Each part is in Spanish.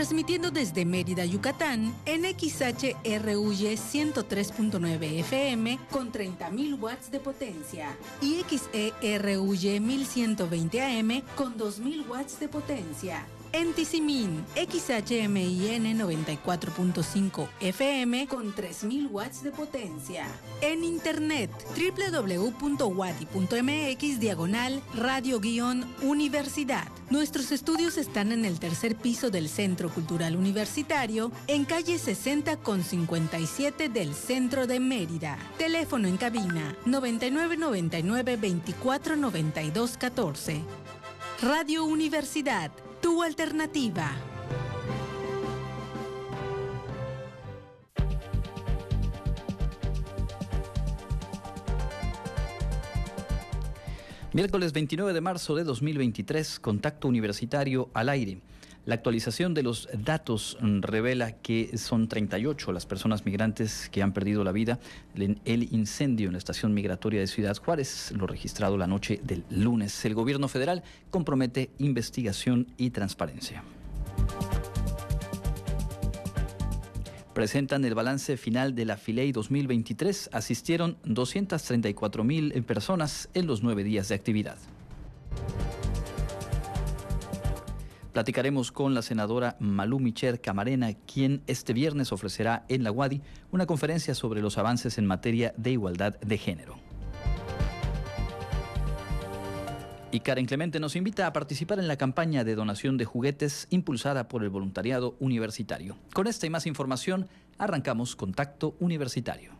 transmitiendo desde Mérida, Yucatán, en XHRUY 103.9 FM con 30.000 watts de potencia y XERUY 1120 AM con 2.000 watts de potencia. En Tizimín, XHMIN 94.5 FM con 3000 watts de potencia. En internet, www.wadi.mx diagonal radio-universidad. Nuestros estudios están en el tercer piso del Centro Cultural Universitario, en calle 60 con 57 del centro de Mérida. Teléfono en cabina 9999 24 92 14. Radio Universidad tu alternativa. Miércoles 29 de marzo de 2023, contacto universitario al aire. La actualización de los datos revela que son 38 las personas migrantes que han perdido la vida en el incendio en la estación migratoria de Ciudad Juárez, lo registrado la noche del lunes. El gobierno federal compromete investigación y transparencia. presentan el balance final de la Filey 2023. Asistieron 234 mil personas en los nueve días de actividad. Platicaremos con la senadora Malú Micher Camarena, quien este viernes ofrecerá en la UADI una conferencia sobre los avances en materia de igualdad de género. Y Karen Clemente nos invita a participar en la campaña de donación de juguetes impulsada por el voluntariado universitario. Con esta y más información, arrancamos Contacto Universitario.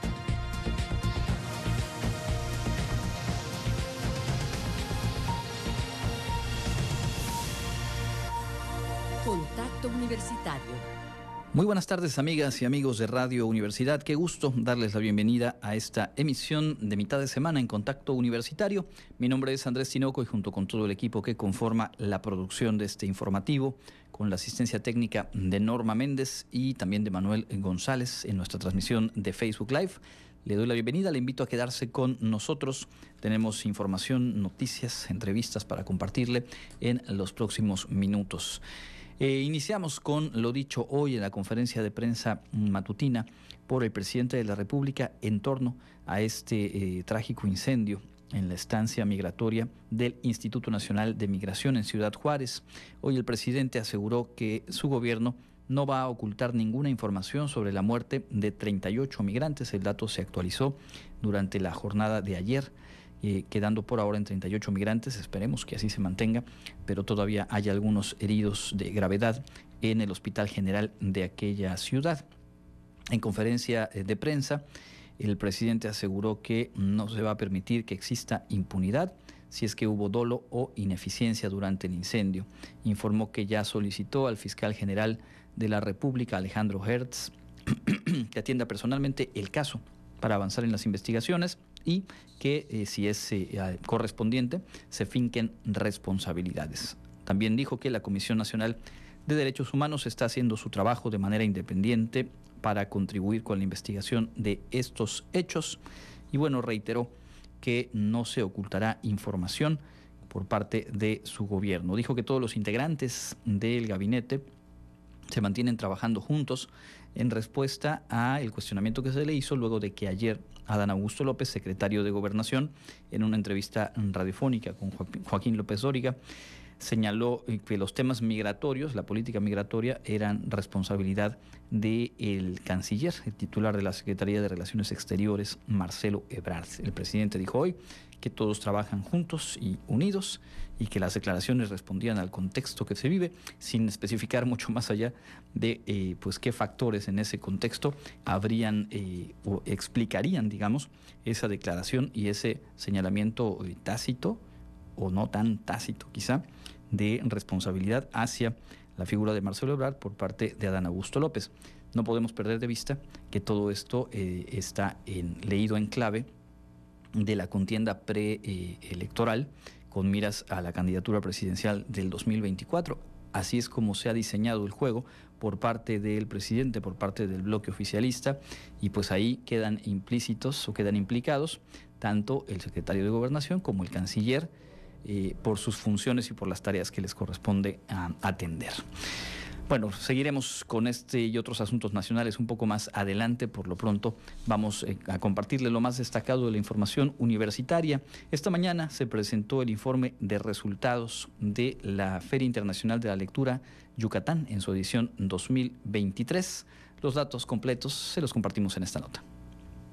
Muy buenas tardes amigas y amigos de Radio Universidad. Qué gusto darles la bienvenida a esta emisión de mitad de semana en Contacto Universitario. Mi nombre es Andrés Tinoco y junto con todo el equipo que conforma la producción de este informativo, con la asistencia técnica de Norma Méndez y también de Manuel González en nuestra transmisión de Facebook Live. Le doy la bienvenida, le invito a quedarse con nosotros. Tenemos información, noticias, entrevistas para compartirle en los próximos minutos. Eh, iniciamos con lo dicho hoy en la conferencia de prensa matutina por el presidente de la República en torno a este eh, trágico incendio en la estancia migratoria del Instituto Nacional de Migración en Ciudad Juárez. Hoy el presidente aseguró que su gobierno no va a ocultar ninguna información sobre la muerte de 38 migrantes. El dato se actualizó durante la jornada de ayer. Eh, quedando por ahora en 38 migrantes, esperemos que así se mantenga, pero todavía hay algunos heridos de gravedad en el Hospital General de aquella ciudad. En conferencia eh, de prensa, el presidente aseguró que no se va a permitir que exista impunidad si es que hubo dolo o ineficiencia durante el incendio. Informó que ya solicitó al fiscal general de la República, Alejandro Hertz, que atienda personalmente el caso para avanzar en las investigaciones y que eh, si es eh, correspondiente se finquen responsabilidades. También dijo que la Comisión Nacional de Derechos Humanos está haciendo su trabajo de manera independiente para contribuir con la investigación de estos hechos y bueno, reiteró que no se ocultará información por parte de su gobierno. Dijo que todos los integrantes del gabinete se mantienen trabajando juntos en respuesta a el cuestionamiento que se le hizo luego de que ayer Adán Augusto López, secretario de Gobernación, en una entrevista radiofónica con Joaquín López Dóriga, señaló que los temas migratorios, la política migratoria, eran responsabilidad del canciller, el titular de la Secretaría de Relaciones Exteriores, Marcelo Ebrard. El presidente dijo hoy que todos trabajan juntos y unidos y que las declaraciones respondían al contexto que se vive, sin especificar mucho más allá de eh, pues qué factores en ese contexto habrían eh, o explicarían, digamos, esa declaración y ese señalamiento eh, tácito o no tan tácito quizá de responsabilidad hacia la figura de Marcelo Ebrard por parte de Adán Augusto López. No podemos perder de vista que todo esto está leído en clave de la contienda preelectoral con miras a la candidatura presidencial del 2024. Así es como se ha diseñado el juego por parte del presidente, por parte del bloque oficialista, y pues ahí quedan implícitos o quedan implicados tanto el secretario de Gobernación como el canciller eh, por sus funciones y por las tareas que les corresponde atender. Bueno, seguiremos con este y otros asuntos nacionales un poco más adelante. Por lo pronto vamos eh, a compartirle lo más destacado de la información universitaria. Esta mañana se presentó el informe de resultados de la Feria Internacional de la Lectura Yucatán en su edición 2023. Los datos completos se los compartimos en esta nota.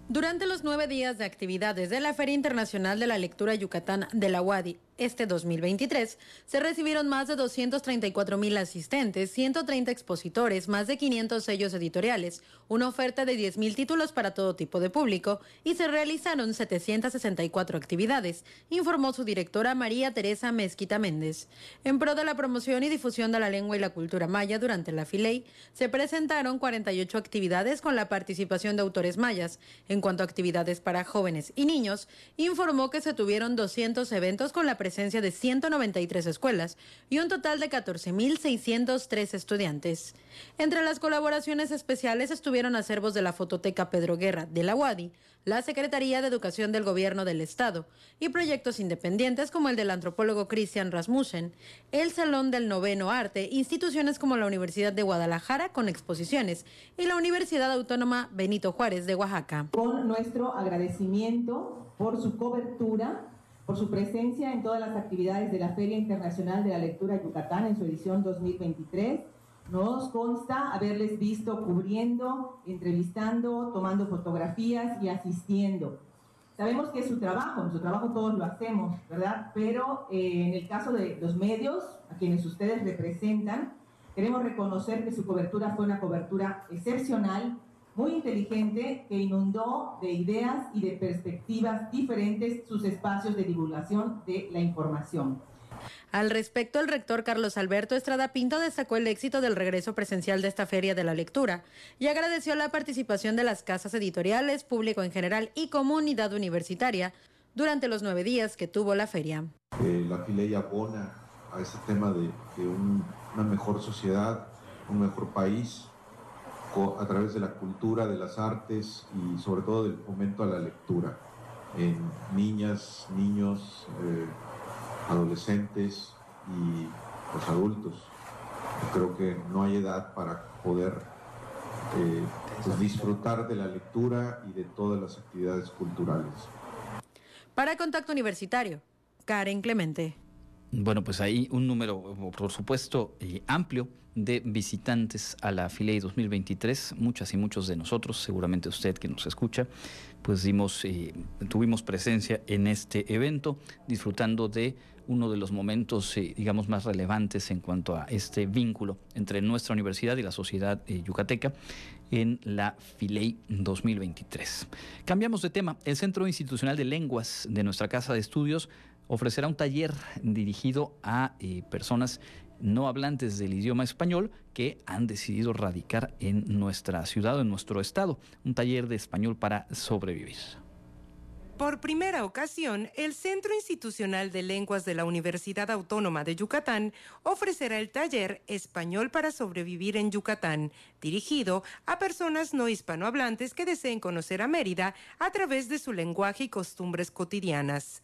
Durante los nueve días de actividades de la Feria Internacional de la Lectura Yucatán de la UADI este 2023 se recibieron más de 234 mil asistentes, 130 expositores, más de 500 sellos editoriales, una oferta de 10 mil títulos para todo tipo de público y se realizaron 764 actividades, informó su directora María Teresa Mezquita Méndez. En pro de la promoción y difusión de la lengua y la cultura maya durante la FILEI, se presentaron 48 actividades con la participación de autores mayas. En cuanto a actividades para jóvenes y niños, informó que se tuvieron 200 eventos con la presencia presencia de 193 escuelas y un total de 14.603 estudiantes. Entre las colaboraciones especiales estuvieron acervos de la Fototeca Pedro Guerra de la UADI, la Secretaría de Educación del Gobierno del Estado y proyectos independientes como el del antropólogo Christian Rasmussen, el Salón del Noveno Arte, instituciones como la Universidad de Guadalajara con exposiciones y la Universidad Autónoma Benito Juárez de Oaxaca. Con nuestro agradecimiento por su cobertura por su presencia en todas las actividades de la Feria Internacional de la Lectura Yucatán en su edición 2023. Nos consta haberles visto cubriendo, entrevistando, tomando fotografías y asistiendo. Sabemos que es su trabajo, su trabajo todos lo hacemos, ¿verdad? Pero eh, en el caso de los medios, a quienes ustedes representan, queremos reconocer que su cobertura fue una cobertura excepcional, muy inteligente que inundó de ideas y de perspectivas diferentes sus espacios de divulgación de la información. Al respecto, el rector Carlos Alberto Estrada Pinto destacó el éxito del regreso presencial de esta Feria de la Lectura y agradeció la participación de las casas editoriales, público en general y comunidad universitaria durante los nueve días que tuvo la feria. Eh, la FILEI abona a ese tema de, una mejor sociedad, un mejor país, a través de la cultura, de las artes y sobre todo del fomento a la lectura en niñas, niños, eh, adolescentes y los adultos. creo que no hay edad para poder eh, pues, disfrutar de la lectura y de todas las actividades culturales. Para Contacto Universitario, Karen Clemente. Bueno, pues hay un número, por supuesto, eh, amplio de visitantes a la FILEI 2023. Muchas y muchos de nosotros, seguramente usted que nos escucha, pues dimos, eh, tuvimos presencia en este evento, disfrutando de uno de los momentos, eh, digamos, más relevantes en cuanto a este vínculo entre nuestra universidad y la sociedad yucateca en la FILEI 2023. Cambiamos de tema. El Centro Institucional de Lenguas de nuestra Casa de Estudios ofrecerá un taller dirigido a eh, personas no hablantes del idioma español que han decidido radicar en nuestra ciudad en nuestro estado. Un taller de español para sobrevivir. Por primera ocasión, el Centro Institucional de Lenguas de la Universidad Autónoma de Yucatán ofrecerá el taller Español para sobrevivir en Yucatán, dirigido a personas no hispanohablantes que deseen conocer a Mérida a través de su lenguaje y costumbres cotidianas.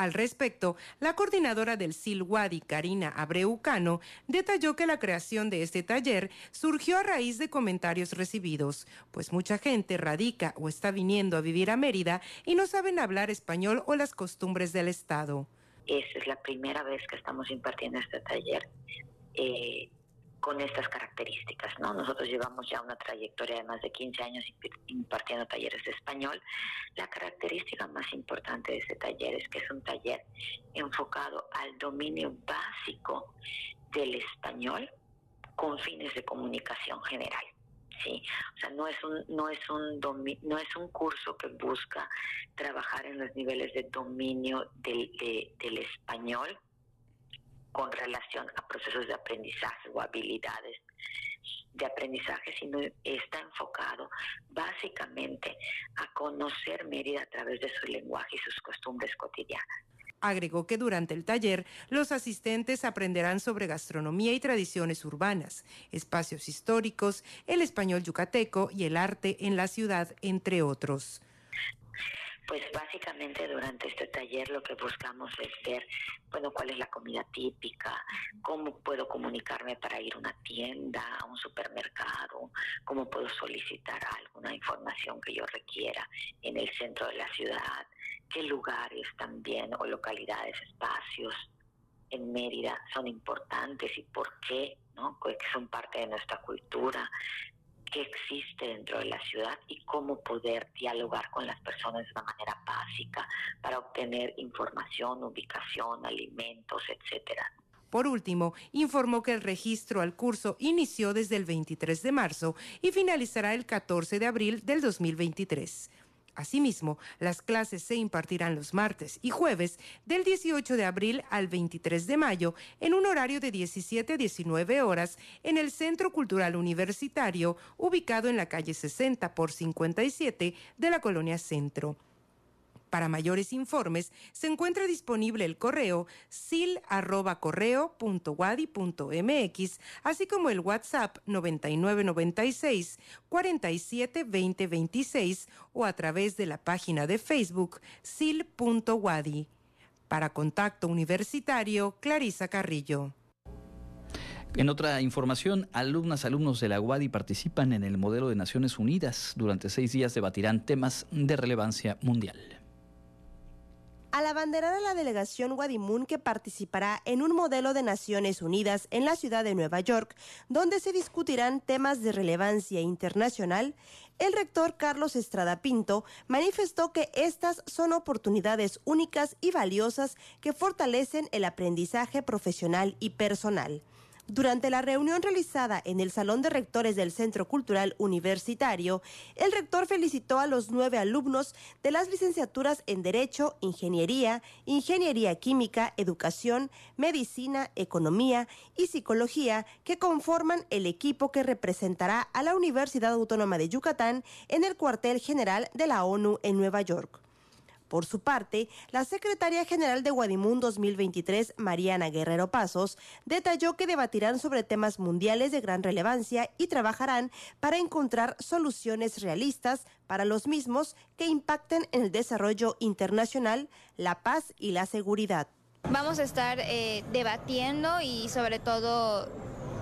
Al respecto, la coordinadora del Silwadi, Karina Abreucano, detalló que la creación de este taller surgió a raíz de comentarios recibidos, pues mucha gente radica o está viniendo a vivir a Mérida y no saben hablar español o las costumbres del Estado. Esa es la primera vez que estamos impartiendo este taller. Eh, con estas características. ¿no? Nosotros llevamos ya una trayectoria de más de 15 años impartiendo talleres de español. La característica más importante de este taller es que es un taller enfocado al dominio básico del español con fines de comunicación general. Sí, o sea, no es un no es un no es un curso que busca trabajar en los niveles de dominio del, del español con relación a procesos de aprendizaje o habilidades de aprendizaje, sino está enfocado básicamente a conocer Mérida a través de su lenguaje y sus costumbres cotidianas. Agregó que durante el taller los asistentes aprenderán sobre gastronomía y tradiciones urbanas, espacios históricos, el español yucateco y el arte en la ciudad, entre otros. Pues básicamente durante este taller lo que buscamos es ver, bueno, cuál es la comida típica, cómo puedo comunicarme para ir a una tienda, a un supermercado, cómo puedo solicitar alguna información que yo requiera en el centro de la ciudad, qué lugares también o localidades, espacios en Mérida son importantes y por qué, ¿no? Que son parte de nuestra cultura, qué existe dentro de la ciudad y cómo poder dialogar con las personas de una manera básica para obtener información, ubicación, alimentos, etcétera. Por último, informó que el registro al curso inició desde el 23 de marzo y finalizará el 14 de abril del 2023. Asimismo, las clases se impartirán los martes y jueves del 18 de abril al 23 de mayo en un horario de 17 a 19 horas en el Centro Cultural Universitario ubicado en la calle 60 por 57 de la Colonia Centro. Para mayores informes, se encuentra disponible el correo sil@correo.wadi.mx, así como el WhatsApp 9996 472026 o a través de la página de Facebook sil.wadi. Para Contacto Universitario, Clarisa Carrillo. En otra información, alumnas, alumnos de la UADI participan en el modelo de Naciones Unidas. Durante seis días debatirán temas de relevancia mundial. Al abanderar a la delegación Guadimun que participará en un modelo de Naciones Unidas en la ciudad de Nueva York, donde se discutirán temas de relevancia internacional, el rector Carlos Estrada Pinto manifestó que estas son oportunidades únicas y valiosas que fortalecen el aprendizaje profesional y personal. Durante la reunión realizada en el Salón de Rectores del Centro Cultural Universitario, el rector felicitó a los nueve alumnos de las licenciaturas en Derecho, Ingeniería, Ingeniería Química, Educación, Medicina, Economía y Psicología que conforman el equipo que representará a la Universidad Autónoma de Yucatán en el cuartel general de la ONU en Nueva York. Por su parte, la secretaria general de Guadimún 2023, Mariana Guerrero Pasos, detalló que debatirán sobre temas mundiales de gran relevancia y trabajarán para encontrar soluciones realistas para los mismos que impacten en el desarrollo internacional, la paz y la seguridad. Vamos a estar eh, debatiendo y sobre todo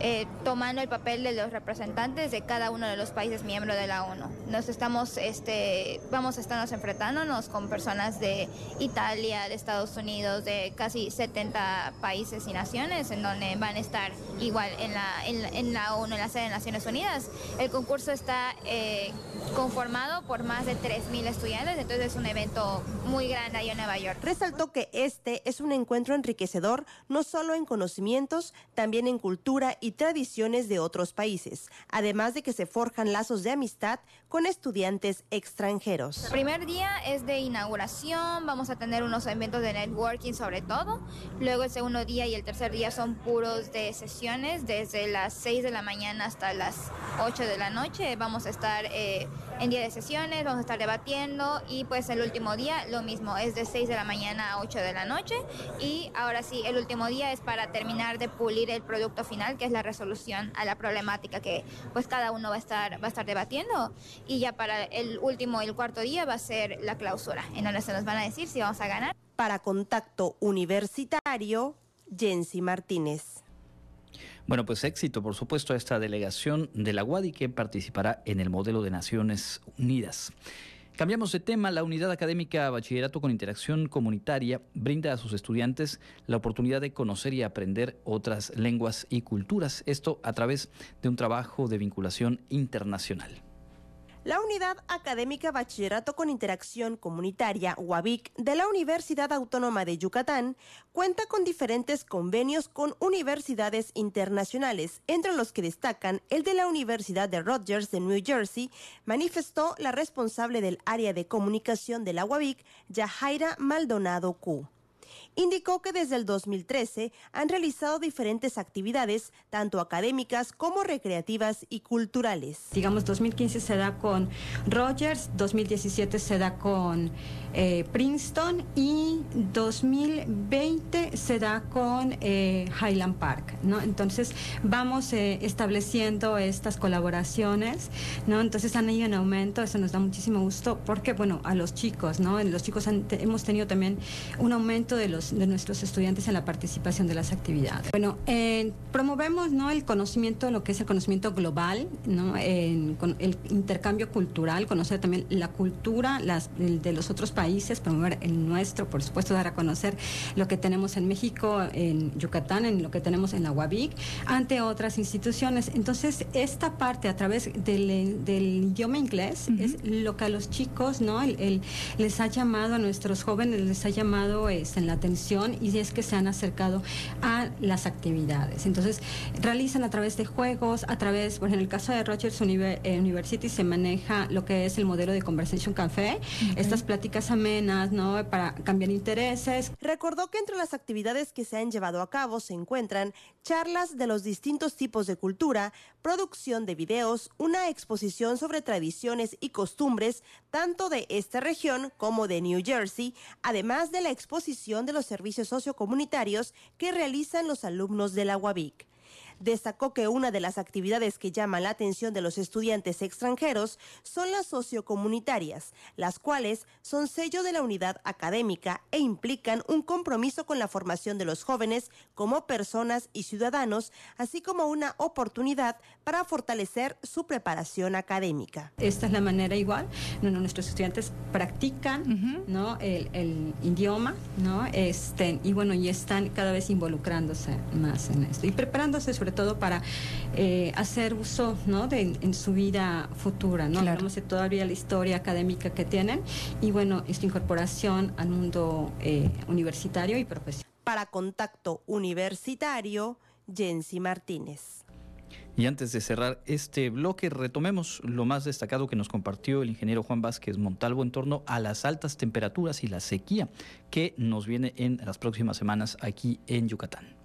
eh, tomando el papel de los representantes de cada uno de los países miembros de la ONU. Nos estamos, este, vamos a estarnos enfrentándonos con personas de Italia, de Estados Unidos, de casi 70 países y naciones, en donde van a estar igual en la, en, la ONU, en la sede de Naciones Unidas. El concurso está eh, conformado por más de 3.000 estudiantes, entonces es un evento muy grande ahí en Nueva York. Resaltó que este es un encuentro enriquecedor, no solo en conocimientos, también en cultura y tradiciones de otros países, además de que se forjan lazos de amistad con estudiantes extranjeros. El primer día es de inauguración, vamos a tener unos eventos de networking sobre todo, luego el segundo día y el tercer día son puros de sesiones, desde las 6 de la mañana hasta las 8 de la noche, vamos a estar... Eh, en día de sesiones, vamos a estar debatiendo y pues el último día lo mismo, es de 6 de la mañana a 8 de la noche. Y ahora sí, el último día es para terminar de pulir el producto final, que es la resolución a la problemática que pues cada uno va a estar, va a estar debatiendo y ya para el último y el cuarto día va a ser la clausura, en donde se nos van a decir si vamos a ganar. Para Contacto Universitario, Jensi Martínez. Bueno, pues éxito, por supuesto, a esta delegación de la UADI que participará en el modelo de Naciones Unidas. Cambiamos de tema. La unidad académica Bachillerato con Interacción Comunitaria brinda a sus estudiantes la oportunidad de conocer y aprender otras lenguas y culturas. Esto a través de un trabajo de vinculación internacional. La Unidad Académica Bachillerato con Interacción Comunitaria, UABIC, de la Universidad Autónoma de Yucatán, cuenta con diferentes convenios con universidades internacionales, entre los que destacan el de la Universidad de Rutgers de New Jersey, manifestó la responsable del área de comunicación de la UABIC, Yahaira Maldonado Q. Indicó que desde el 2013 han realizado diferentes actividades, tanto académicas como recreativas y culturales. Digamos, 2015 se da con Rogers, 2017 se da con eh, Princeton y 2020 se da con eh, Highland Park, ¿no? Entonces vamos eh, estableciendo estas colaboraciones, ¿no? Entonces han ido en aumento, eso nos da muchísimo gusto porque, bueno, a los chicos, ¿no? Los chicos hemos tenido también un aumento de los de nuestros estudiantes en la participación de las actividades. Bueno, promovemos, ¿no? El conocimiento, lo que es el conocimiento global, ¿no? con el intercambio cultural, conocer también la cultura las, de los otros países, promover el nuestro, por supuesto, dar a conocer lo que tenemos en México, en Yucatán, en lo que tenemos en la UABIC, ante otras instituciones. Entonces, esta parte a través del, idioma inglés es lo que a los chicos, ¿no? El, les ha llamado, a nuestros jóvenes les ha llamado es, en la atención y es que se han acercado a las actividades. Entonces, realizan a través de juegos, a través, por ejemplo, en el caso de Rogers eh, University se maneja lo que es el modelo de Conversation Café, estas pláticas amenas, ¿no? Para cambiar intereses. Recordó que entre las actividades que se han llevado a cabo se encuentran charlas de los distintos tipos de cultura, producción de videos, una exposición sobre tradiciones y costumbres tanto de esta región como de New Jersey, además de la exposición de los servicios sociocomunitarios que realizan los alumnos de la destacó que una de las actividades que llama la atención de los estudiantes extranjeros son las sociocomunitarias, las cuales son sello de la unidad académica e implican un compromiso con la formación de los jóvenes como personas y ciudadanos, así como una oportunidad para fortalecer su preparación académica. Esta es la manera igual, nuestros estudiantes practican ¿no? el, idioma, ¿no? Este, y bueno, y están cada vez involucrándose más en esto y preparándose sobre todo para eh, hacer uso ¿no? de, en su vida futura. ¿no? Hablamos de todavía la historia académica que tienen y bueno, esta incorporación al mundo eh, universitario y profesional. Para Contacto Universitario, Jensi Martínez. Y antes de cerrar este bloque, retomemos lo más destacado que nos compartió el ingeniero Juan Vázquez Montalvo en torno a las altas temperaturas y la sequía que nos viene en las próximas semanas aquí en Yucatán.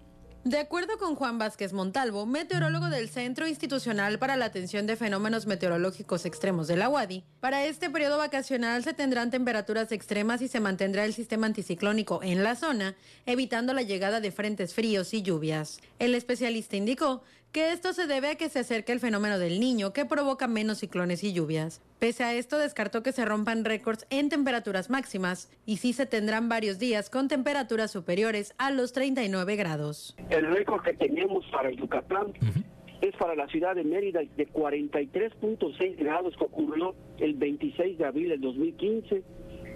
De acuerdo con Juan Vázquez Montalvo, meteorólogo del Centro Institucional para la Atención de Fenómenos Meteorológicos Extremos de la UADI, para este periodo vacacional se tendrán temperaturas extremas y se mantendrá el sistema anticiclónico en la zona, evitando la llegada de frentes fríos y lluvias. El especialista indicó que esto se debe a que se acerca el fenómeno del niño que provoca menos ciclones y lluvias. Pese a esto, descartó que se rompan récords en temperaturas máximas y sí se tendrán varios días con temperaturas superiores a los 39 grados. El récord que tenemos para Yucatán es para la ciudad de Mérida de 43.6 grados que ocurrió el 26 de abril del 2015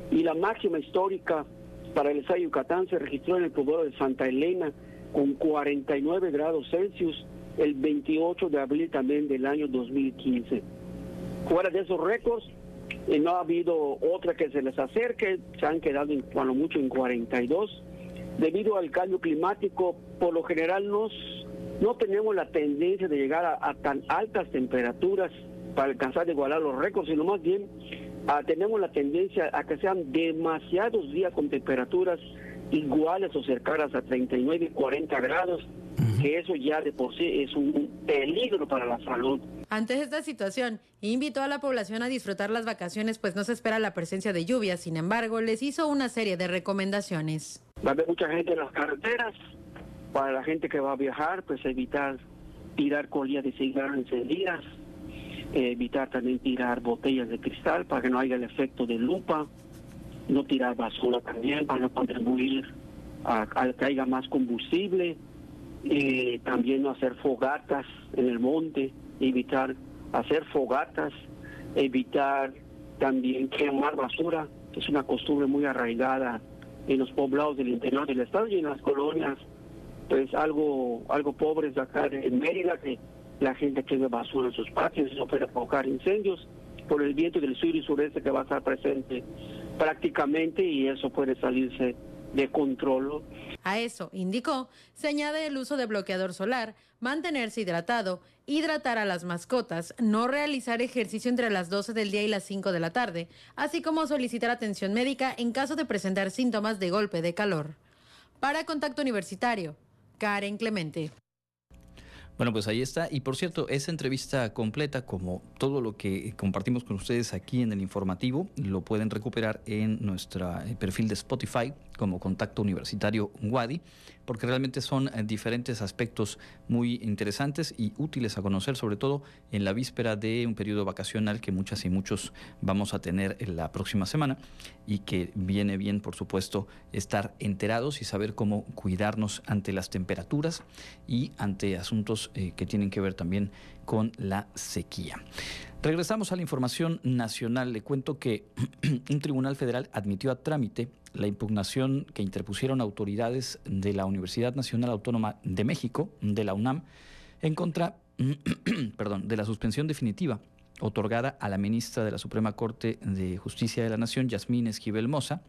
y la máxima histórica para el estado de Yucatán se registró en el poblado de Santa Elena con 49 grados Celsius el 28 de abril también del año 2015. Fuera de esos récords, eh, no ha habido otra que se les acerque, se han quedado en, cuando mucho en 42. Debido al cambio climático, por lo general nos, no tenemos la tendencia de llegar a, tan altas temperaturas para alcanzar de igualar los récords, sino más bien ah, tenemos la tendencia a que sean demasiados días con temperaturas iguales o cercanas a 39 y 40 grados que eso ya de por sí es un peligro para la salud. Ante esta situación, invitó a la población a disfrutar las vacaciones, pues no se espera la presencia de lluvias. Sin embargo, les hizo una serie de recomendaciones. Va a haber mucha gente en las carreteras. Para la gente que va a viajar, pues evitar tirar colillas de cigarro encendidas, evitar también tirar botellas de cristal para que no haya el efecto de lupa, no tirar basura también para contribuir a, a que haya más combustible y también no hacer fogatas en el monte, evitar hacer fogatas, evitar también quemar basura, que es una costumbre muy arraigada en los poblados del interior del estado y en las colonias, pues algo algo pobres acá en Mérida, que la gente queme basura en sus patios, eso puede provocar incendios. Por el viento del sur y sureste que va a estar presente prácticamente y eso puede salirse de control. A eso, indicó, se añade el uso de bloqueador solar, mantenerse hidratado, hidratar a las mascotas, no realizar ejercicio entre las 12 del día y las 5 de la tarde, así como solicitar atención médica en caso de presentar síntomas de golpe de calor. Para Contacto Universitario, Karen Clemente. Bueno, pues ahí está. Y por cierto, esa entrevista completa, como todo lo que compartimos con ustedes aquí en el informativo, lo pueden recuperar en nuestro eh, perfil de Spotify como Contacto Universitario Wadi, porque realmente son eh, diferentes aspectos muy interesantes y útiles a conocer, sobre todo en la víspera de un periodo vacacional que muchas y muchos vamos a tener en la próxima semana y que viene bien, por supuesto, estar enterados y saber cómo cuidarnos ante las temperaturas y ante asuntos eh, que tienen que ver también con la sequía. Regresamos a la información nacional. Le cuento que un tribunal federal admitió a trámite la impugnación que interpusieron autoridades de la Universidad Nacional Autónoma de México, de la UNAM, en contra perdón, de la suspensión definitiva otorgada a la ministra de la Suprema Corte de Justicia de la Nación, Yasmín Esquivel Moza,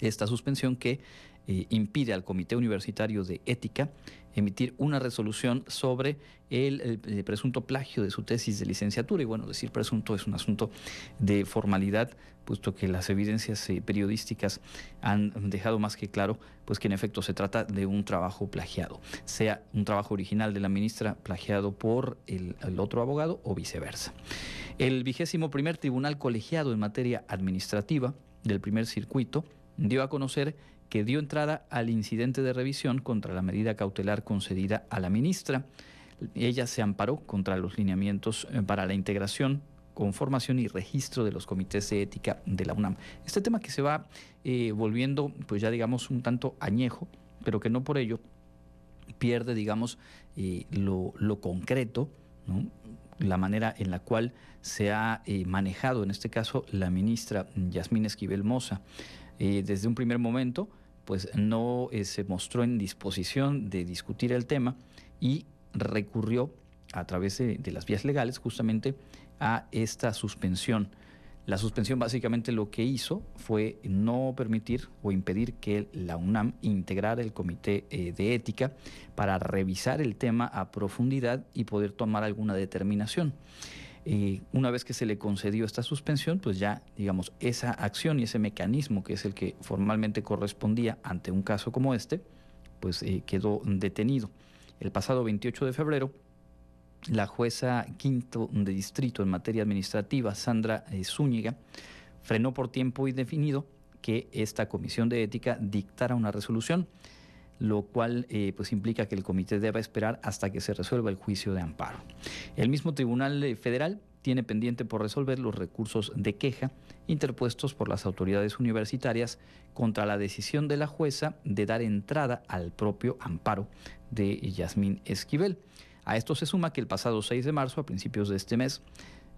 esta suspensión que eh, impide al Comité Universitario de Ética emitir una resolución sobre el, presunto plagio de su tesis de licenciatura. Y bueno, decir presunto es un asunto de formalidad, puesto que las evidencias eh, periodísticas han dejado más que claro pues que en efecto se trata de un trabajo plagiado, sea un trabajo original de la ministra plagiado por el, el otro abogado o viceversa. El vigésimo primer tribunal colegiado en materia administrativa del primer circuito dio a conocer que dio entrada al incidente de revisión contra la medida cautelar concedida a la ministra. Ella se amparó contra los lineamientos eh, para la integración conformación y registro de los comités de ética de la UNAM. Este tema que se va eh, volviendo, pues ya digamos, un tanto añejo, pero que no por ello pierde, digamos, eh, lo, concreto, la manera en la cual se ha manejado, en este caso, la ministra Yasmín Esquivel Moza. desde un primer momento, pues no eh, se mostró en disposición de discutir el tema y recurrió a través de, las vías legales justamente a esta suspensión. La suspensión básicamente lo que hizo fue no permitir o impedir que la UNAM integrara el comité eh, de ética para revisar el tema a profundidad y poder tomar alguna determinación. Eh, una vez que se le concedió esta suspensión, pues ya, digamos, esa acción y ese mecanismo que es el que formalmente correspondía ante un caso como este, pues eh, quedó detenido. El pasado 28 de febrero, la jueza quinto de distrito en materia administrativa, Sandra eh, Zúñiga, frenó por tiempo indefinido que esta comisión de ética dictara una resolución, lo cual pues implica que el comité deba esperar hasta que se resuelva el juicio de amparo. El mismo Tribunal Federal tiene pendiente por resolver los recursos de queja interpuestos por las autoridades universitarias contra la decisión de la jueza de dar entrada al propio amparo de Yasmín Esquivel. A esto se suma que el pasado 6 de marzo, a principios de este mes,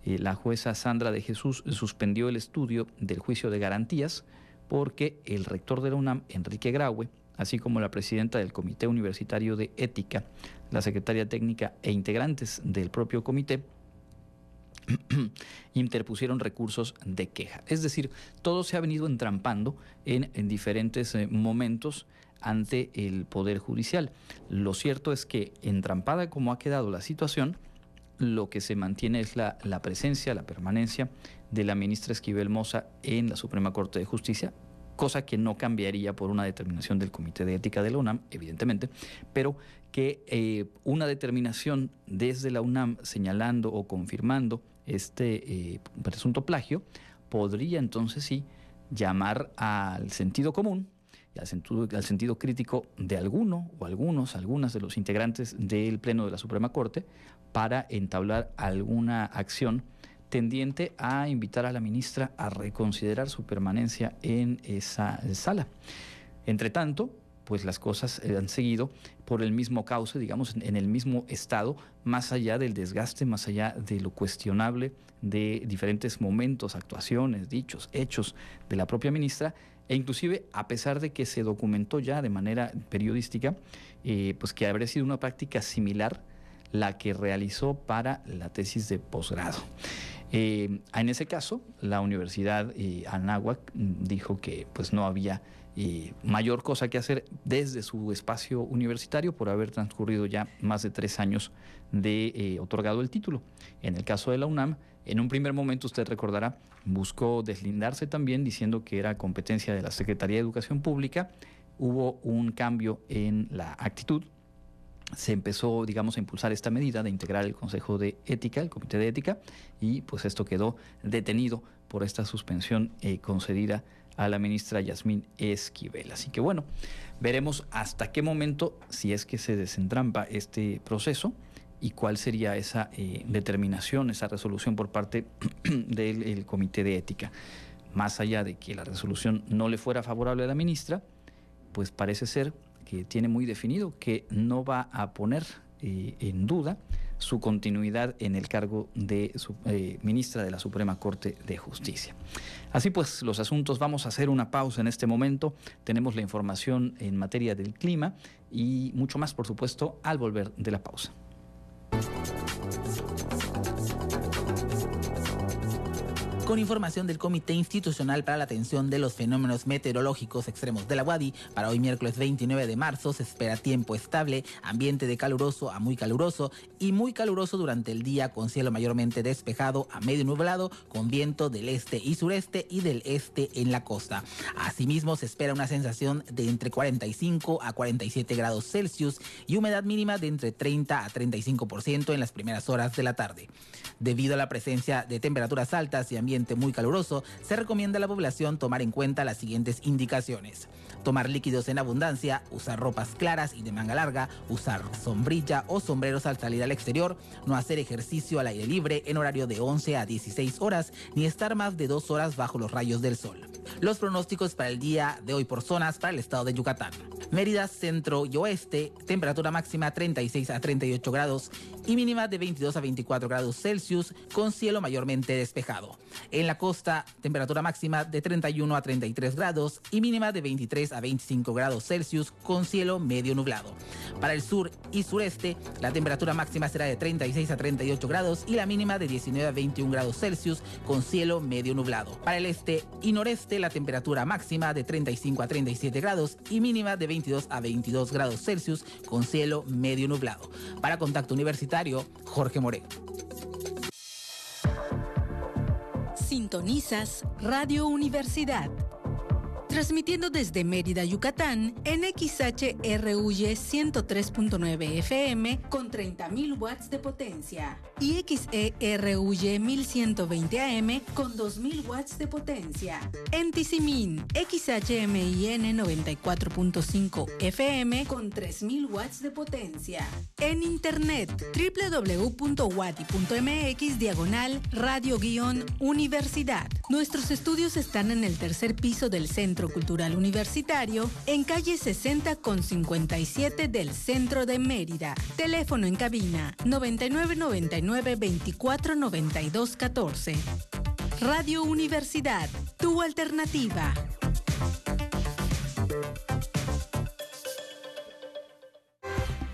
eh, la jueza Sandra de Jesús suspendió el estudio del juicio de garantías porque el rector de la UNAM, Enrique Graue, así como la presidenta del Comité Universitario de Ética, la secretaria técnica e integrantes del propio comité, interpusieron recursos de queja. Es decir, todo se ha venido entrampando en, diferentes eh, momentos ante el Poder Judicial. Lo cierto es que, entrampada como ha quedado la situación, lo que se mantiene es la, la presencia, la permanencia de la ministra Esquivel Moza en la Suprema Corte de Justicia, cosa que no cambiaría por una determinación del Comité de Ética de la UNAM, evidentemente, pero que eh, una determinación desde la UNAM señalando o confirmando este eh, presunto plagio podría entonces sí llamar al sentido común y al sentido, al sentido crítico de alguno o algunos, algunas de los integrantes del Pleno de la Suprema Corte para entablar alguna acción tendiente a invitar a la ministra a reconsiderar su permanencia en esa sala. Entre tanto, pues las cosas han seguido por el mismo cauce, digamos, en el mismo estado, más allá del desgaste, más allá de lo cuestionable de diferentes momentos, actuaciones, dichos, hechos de la propia ministra, e inclusive a pesar de que se documentó ya de manera periodística, eh, pues que habría sido una práctica similar la que realizó para la tesis de posgrado. Eh, en ese caso, la Universidad eh, Anáhuac dijo que pues no había y mayor cosa que hacer desde su espacio universitario por haber transcurrido ya más de tres años de eh, otorgado el título. En el caso de la UNAM, en un primer momento usted recordará, buscó deslindarse también diciendo que era competencia de la Secretaría de Educación Pública hubo un cambio en la actitud se empezó, digamos, a impulsar esta medida de integrar el Consejo de Ética, el Comité de Ética, y pues esto quedó detenido por esta suspensión eh, concedida a la ministra Yasmín Esquivel. Así que bueno, veremos hasta qué momento, si es que se desentrampa este proceso, y cuál sería esa eh, determinación, esa resolución por parte del Comité de Ética. Más allá de que la resolución no le fuera favorable a la ministra, pues parece ser que tiene muy definido que no va a poner eh, en duda su continuidad en el cargo de eh, ministra de la Suprema Corte de Justicia. Así pues, los asuntos, vamos a hacer una pausa en este momento. Tenemos la información en materia del clima y mucho más, por supuesto, al volver de la pausa. Con información del Comité Institucional para la Atención de los Fenómenos Meteorológicos Extremos de la UADI. Para hoy miércoles 29 de marzo se espera tiempo estable, ambiente de caluroso a muy caluroso y muy caluroso durante el día con cielo mayormente despejado a medio nublado con viento del este y sureste y del este en la costa. Asimismo se espera una sensación de entre 45 a 47 grados Celsius y humedad mínima de entre 30 a 35% en las primeras horas de la tarde. Debido a la presencia de temperaturas altas y ambiente muy caluroso, se recomienda a la población tomar en cuenta las siguientes indicaciones. Tomar líquidos en abundancia, usar ropas claras y de manga larga, usar sombrilla o sombreros al salir al exterior, no hacer ejercicio al aire libre en horario de 11 a 16 horas, ni estar más de dos horas bajo los rayos del sol. Los pronósticos para el día de hoy por zonas para el estado de Yucatán. Mérida, centro y oeste, temperatura máxima 36 a 38 grados y mínima de 22 a 24 grados Celsius con cielo mayormente despejado. En la costa, temperatura máxima de 31 a 33 grados y mínima de 23 a 25 grados Celsius con cielo medio nublado. Para el sur y sureste, la temperatura máxima será de 36 a 38 grados y la mínima de 19 a 21 grados Celsius con cielo medio nublado. Para el este y noreste, la temperatura máxima de 35 a 37 grados y mínima de 22 a 22 grados Celsius con cielo medio nublado. Para Contacto Universitario, Jorge More. Sintonizas Radio Universidad transmitiendo desde Mérida, Yucatán, en XHRUY 103.9 FM con 30.000 watts de potencia y XERUY 1120 AM con 2.000 watts de potencia. En Tizimín, XHMIN 94.5 FM con 3.000 watts de potencia. En Internet, www.wati.mx diagonal radio-universidad. Nuestros estudios están en el tercer piso del centro Cultural Universitario en calle 60 con 57 del centro de Mérida. Teléfono en cabina 9999 24 92 14. Radio Universidad, tu alternativa.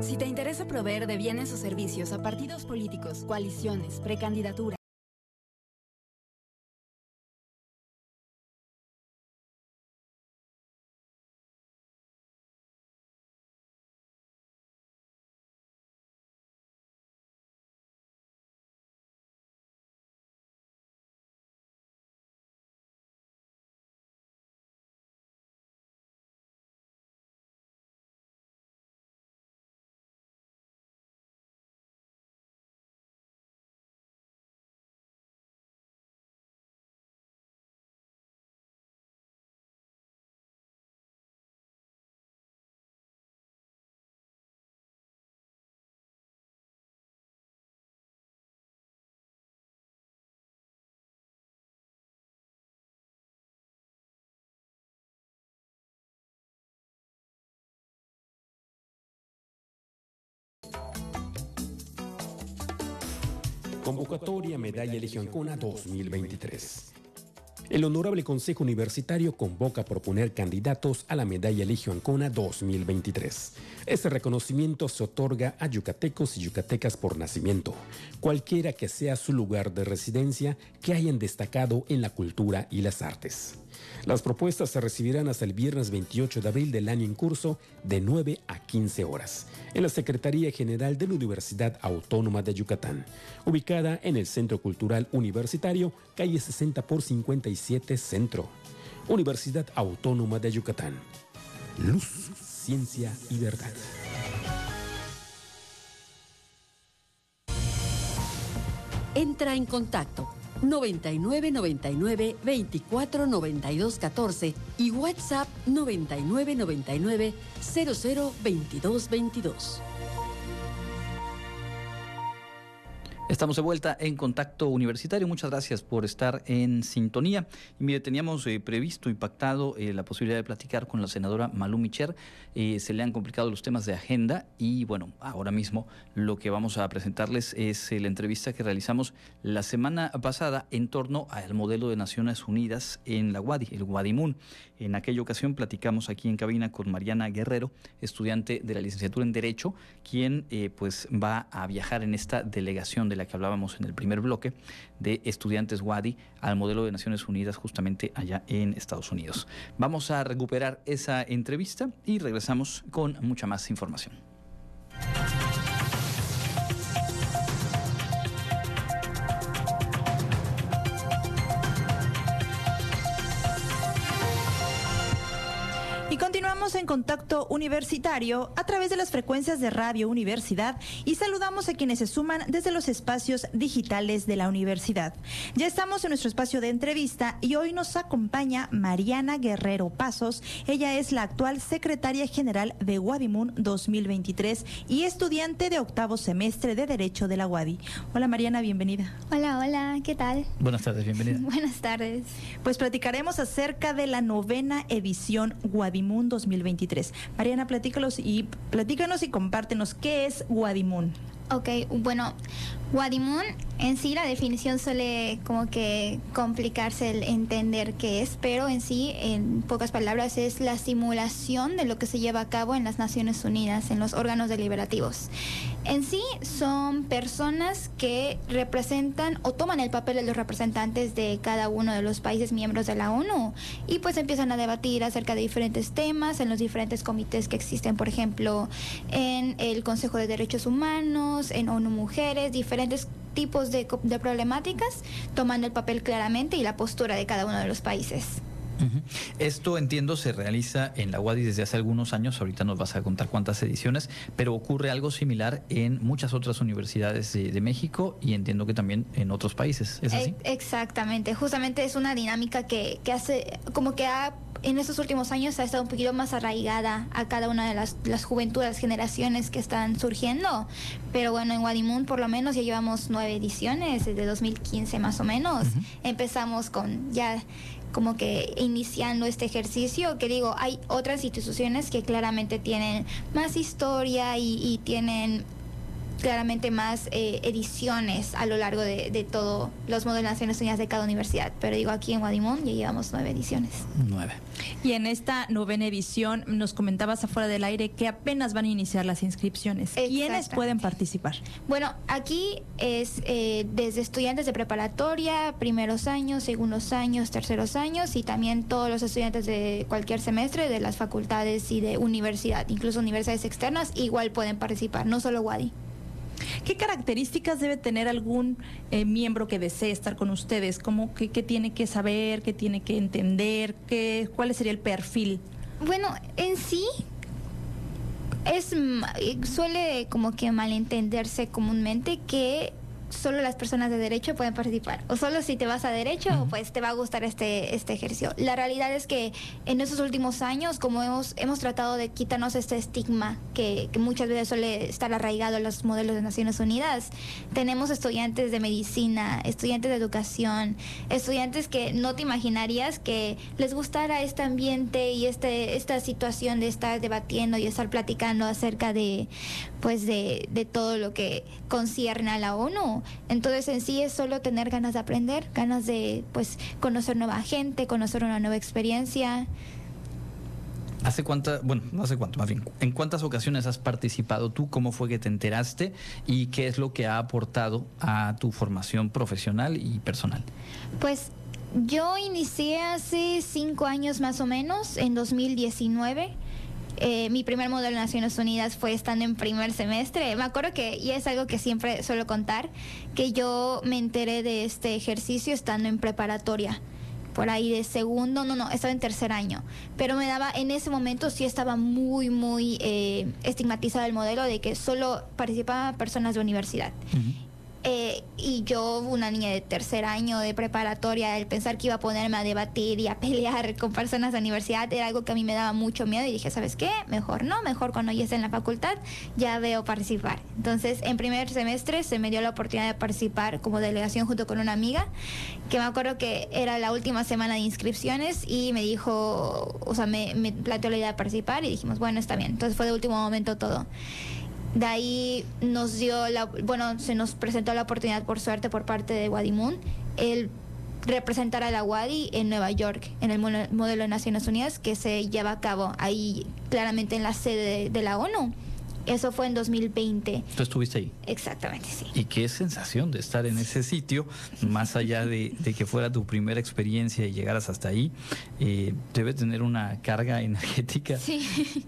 Si te interesa proveer de bienes o servicios a partidos políticos, coaliciones, precandidaturas, Convocatoria Medalla Legión Cuna 2023. El Honorable Consejo Universitario convoca a proponer candidatos a la Medalla Eligio Ancona 2023. Este reconocimiento se otorga a yucatecos y yucatecas por nacimiento, cualquiera que sea su lugar de residencia que hayan destacado en la cultura y las artes. Las propuestas se recibirán hasta el viernes 28 de abril del año en curso de 9 a 15 horas en la Secretaría General de la Universidad Autónoma de Yucatán, ubicada en el Centro Cultural Universitario, calle 60 por 57 Centro. Universidad Autónoma de Yucatán. Luz, ciencia y verdad. Entra en contacto 99 99 24 92 14 y WhatsApp 99 99 00 22 22. Estamos de vuelta en Contacto Universitario. Muchas gracias por estar en sintonía. Mire, teníamos eh, previsto y pactado eh, la posibilidad de platicar con la senadora Malú Micher. Eh, se le han complicado los temas de agenda y bueno, ahora mismo lo que vamos a presentarles es la entrevista que realizamos la semana pasada en torno al modelo de Naciones Unidas en la UADI, el Guadimun. En aquella ocasión platicamos aquí en cabina con Mariana Guerrero, estudiante de la licenciatura en Derecho, quien pues va a viajar en esta delegación de la que hablábamos en el primer bloque, de estudiantes WADI al modelo de Naciones Unidas justamente allá en Estados Unidos. Vamos a recuperar esa entrevista y regresamos con mucha más información. En contacto universitario a través de las frecuencias de Radio Universidad y saludamos a quienes se suman desde los espacios digitales de la universidad. Ya estamos en nuestro espacio de entrevista y hoy nos acompaña Mariana Guerrero Pasos. Ella es la actual secretaria general de Wadimun 2023 y estudiante de octavo semestre de Derecho de la Wadi. Hola Mariana, bienvenida. Hola, hola, ¿qué tal? Buenas tardes, bienvenida. Buenas tardes. Pues platicaremos acerca de la novena edición Wadimun 2023. Mariana, platícanos y, platícanos y compártenos qué es Guadimun. Ok, bueno, Guadimun en sí la definición suele como que complicarse el entender qué es, pero en sí, en pocas palabras, es la simulación de lo que se lleva a cabo en las Naciones Unidas, en los órganos deliberativos. En sí son personas que representan o toman el papel de los representantes de cada uno de los países miembros de la ONU y pues empiezan a debatir acerca de diferentes temas en los diferentes comités que existen, por ejemplo, en el Consejo de Derechos Humanos, en ONU Mujeres, diferentes tipos de, de problemáticas, tomando el papel claramente y la postura de cada uno de los países. Esto entiendo se realiza en la UADI desde hace algunos años, ahorita nos vas a contar cuántas ediciones, pero ocurre algo similar en muchas otras universidades de, México y entiendo que también en otros países, ¿es así? Exactamente, justamente es una dinámica que, que hace, como que ha en estos últimos años ha estado un poquito más arraigada a cada una de las, las juventudes, generaciones que están surgiendo. Pero bueno, en Wadimun por lo menos ya llevamos nueve ediciones, desde 2015 más o menos. Empezamos con ya como que iniciando este ejercicio, que digo, hay otras instituciones que claramente tienen más historia y, tienen claramente más eh, ediciones a lo largo de, de todos los modelos de Naciones Unidas de cada universidad. Pero digo, aquí en Guadimón ya llevamos nueve ediciones. Nueve. Y en esta novena edición nos comentabas afuera del aire que apenas van a iniciar las inscripciones. ¿Quiénes pueden participar? Bueno, aquí es eh, desde estudiantes de preparatoria, primeros años, segundos años, terceros años y también todos los estudiantes de cualquier semestre de las facultades y de universidad, incluso universidades externas, igual pueden participar, no solo Wadi. ¿Qué características debe tener algún eh, miembro que desee estar con ustedes? ¿Cómo, qué, tiene que saber? ¿Qué tiene que entender? ¿Qué, ¿Cuál sería el perfil? Bueno, en sí es eh, suele como que malentenderse comúnmente que solo las personas de derecho pueden participar. O solo si te vas a derecho, pues te va a gustar este, este ejercicio. La realidad es que en estos últimos años, como hemos, hemos tratado de quitarnos este estigma que, que muchas veces suele estar arraigado en los modelos de Naciones Unidas, tenemos estudiantes de medicina, estudiantes de educación, estudiantes que no te imaginarías que les gustara este ambiente y este, esta situación de estar debatiendo y estar platicando acerca de, pues de, de todo lo que concierne a la ONU Entonces en sí es solo tener ganas de aprender, ganas de pues conocer nueva gente, conocer una nueva experiencia. ¿Hace cuántas, bueno, no hace cuánto, más bien, en cuántas ocasiones has participado tú? ¿Cómo fue que te enteraste? ¿Y qué es lo que ha aportado a tu formación profesional y personal? Pues yo inicié hace cinco años más o menos, en 2019. Eh, mi primer modelo de Naciones Unidas fue estando en primer semestre. Me acuerdo que, y es algo que siempre suelo contar, que yo me enteré de este ejercicio estando en preparatoria por ahí de segundo, no, no, estaba en tercer año, pero me daba, en ese momento sí estaba muy, muy eh, estigmatizado el modelo de que solo participaban personas de universidad. Eh, y yo, una niña de tercer año de preparatoria, el pensar que iba a ponerme a debatir y a pelear con personas de universidad era algo que a mí me daba mucho miedo y dije, ¿sabes qué? Mejor no, mejor cuando ya esté en la facultad ya veo participar. Entonces, en primer semestre se me dio la oportunidad de participar como delegación junto con una amiga, que me acuerdo que era la última semana de inscripciones y me dijo, o sea, me planteó la idea de participar y dijimos, bueno, está bien. Entonces fue de último momento todo. De ahí nos dio la, bueno, se nos presentó la oportunidad por suerte por parte de Wadimun el representar a la Wadi en Nueva York, en el modelo de Naciones Unidas que se lleva a cabo ahí claramente en la sede de la ONU. Eso fue en 2020. ¿Tú estuviste ahí? Exactamente, sí. Y qué sensación de estar en ese sitio, más allá de, que fuera tu primera experiencia y llegaras hasta ahí, eh, debe tener una carga energética. Sí.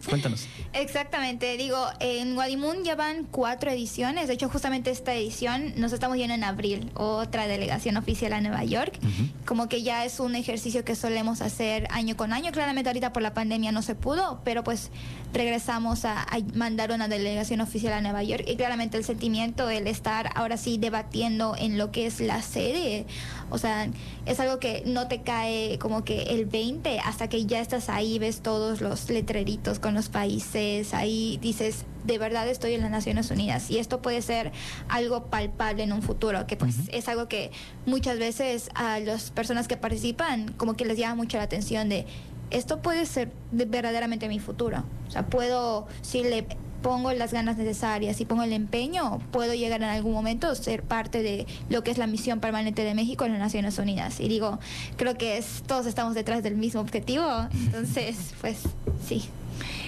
Cuéntanos. Exactamente, digo, en Guadimun ya van cuatro ediciones, de hecho justamente esta edición nos estamos yendo en abril, otra delegación oficial a Nueva York, como que ya es un ejercicio que solemos hacer año con año, claramente ahorita por la pandemia no se pudo, pero pues regresamos a, a mandar una delegación oficial a Nueva York y claramente el sentimiento, el estar ahora sí debatiendo en lo que es la sede, o sea, es algo que no te cae como que el 20 hasta que ya estás ahí, ves todos los letreritos con los países, ahí dices, de verdad estoy en las Naciones Unidas y esto puede ser algo palpable en un futuro, que pues es algo que muchas veces a las personas que participan como que les llama mucho la atención de esto puede ser verdaderamente mi futuro. O sea, puedo, si le pongo las ganas necesarias y pongo el empeño, puedo llegar en algún momento a ser parte de lo que es la misión permanente de México en las Naciones Unidas. Y digo, creo que es, todos estamos detrás del mismo objetivo, entonces, pues sí.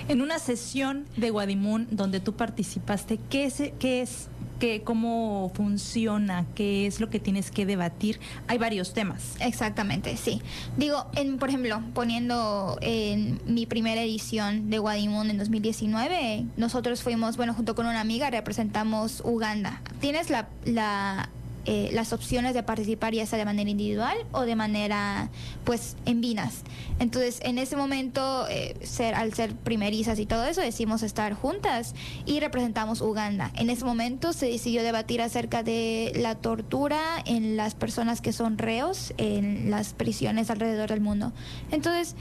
En una sesión de Guadimun donde tú participaste, ¿qué es, qué es que cómo funciona, qué es lo que tienes que debatir. Hay varios temas. Exactamente, sí. Digo, en, por ejemplo, poniendo en mi primera edición de Guadimun en 2019, nosotros fuimos, bueno, junto con una amiga representamos Uganda. Tienes la, la eh, las opciones de participar ya sea de manera individual o de manera pues en vinas. Entonces en ese momento eh, al ser primerizas y todo eso decidimos estar juntas y representamos Uganda. En ese momento se decidió debatir acerca de la tortura en las personas que son reos en las prisiones alrededor del mundo. Entonces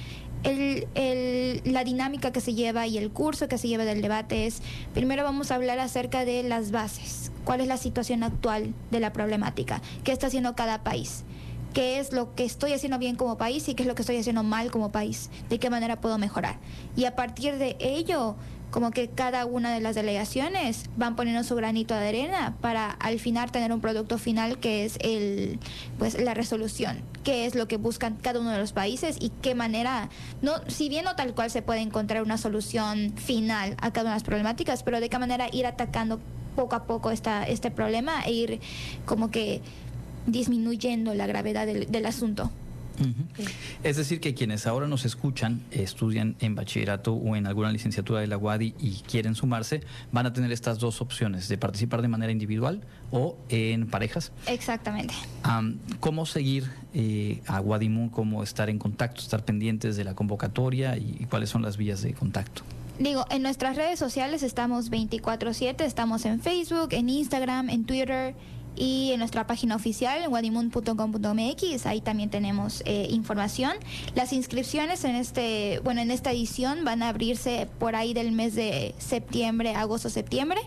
el, el, la dinámica que se lleva y el curso que se lleva del debate es, primero vamos a hablar acerca de las bases, cuál es la situación actual de la problemática, qué está haciendo cada país, qué es lo que estoy haciendo bien como país y qué es lo que estoy haciendo mal como país, de qué manera puedo mejorar. Y a partir de ello como que cada una de las delegaciones van poniendo su granito de arena para al final tener un producto final que es el pues la resolución qué es lo que buscan cada uno de los países y qué manera no si bien no tal cual se puede encontrar una solución final a cada una de las problemáticas pero de qué manera ir atacando poco a poco esta, este problema e ir como que disminuyendo la gravedad del, del asunto es decir, que quienes ahora nos escuchan, estudian en bachillerato o en alguna licenciatura de la UADI y quieren sumarse, van a tener estas dos opciones, de participar de manera individual o en parejas. Exactamente. ¿Cómo seguir eh, a Wadimun? ¿Cómo estar en contacto, estar pendientes de la convocatoria y, y cuáles son las vías de contacto? Digo, en nuestras redes sociales estamos 24/7, estamos en Facebook, en Instagram, en Twitter y en nuestra página oficial, wadimun.com.mx, ahí también tenemos eh, información. Las inscripciones en este, bueno, en esta edición van a abrirse por ahí del mes de septiembre, agosto, septiembre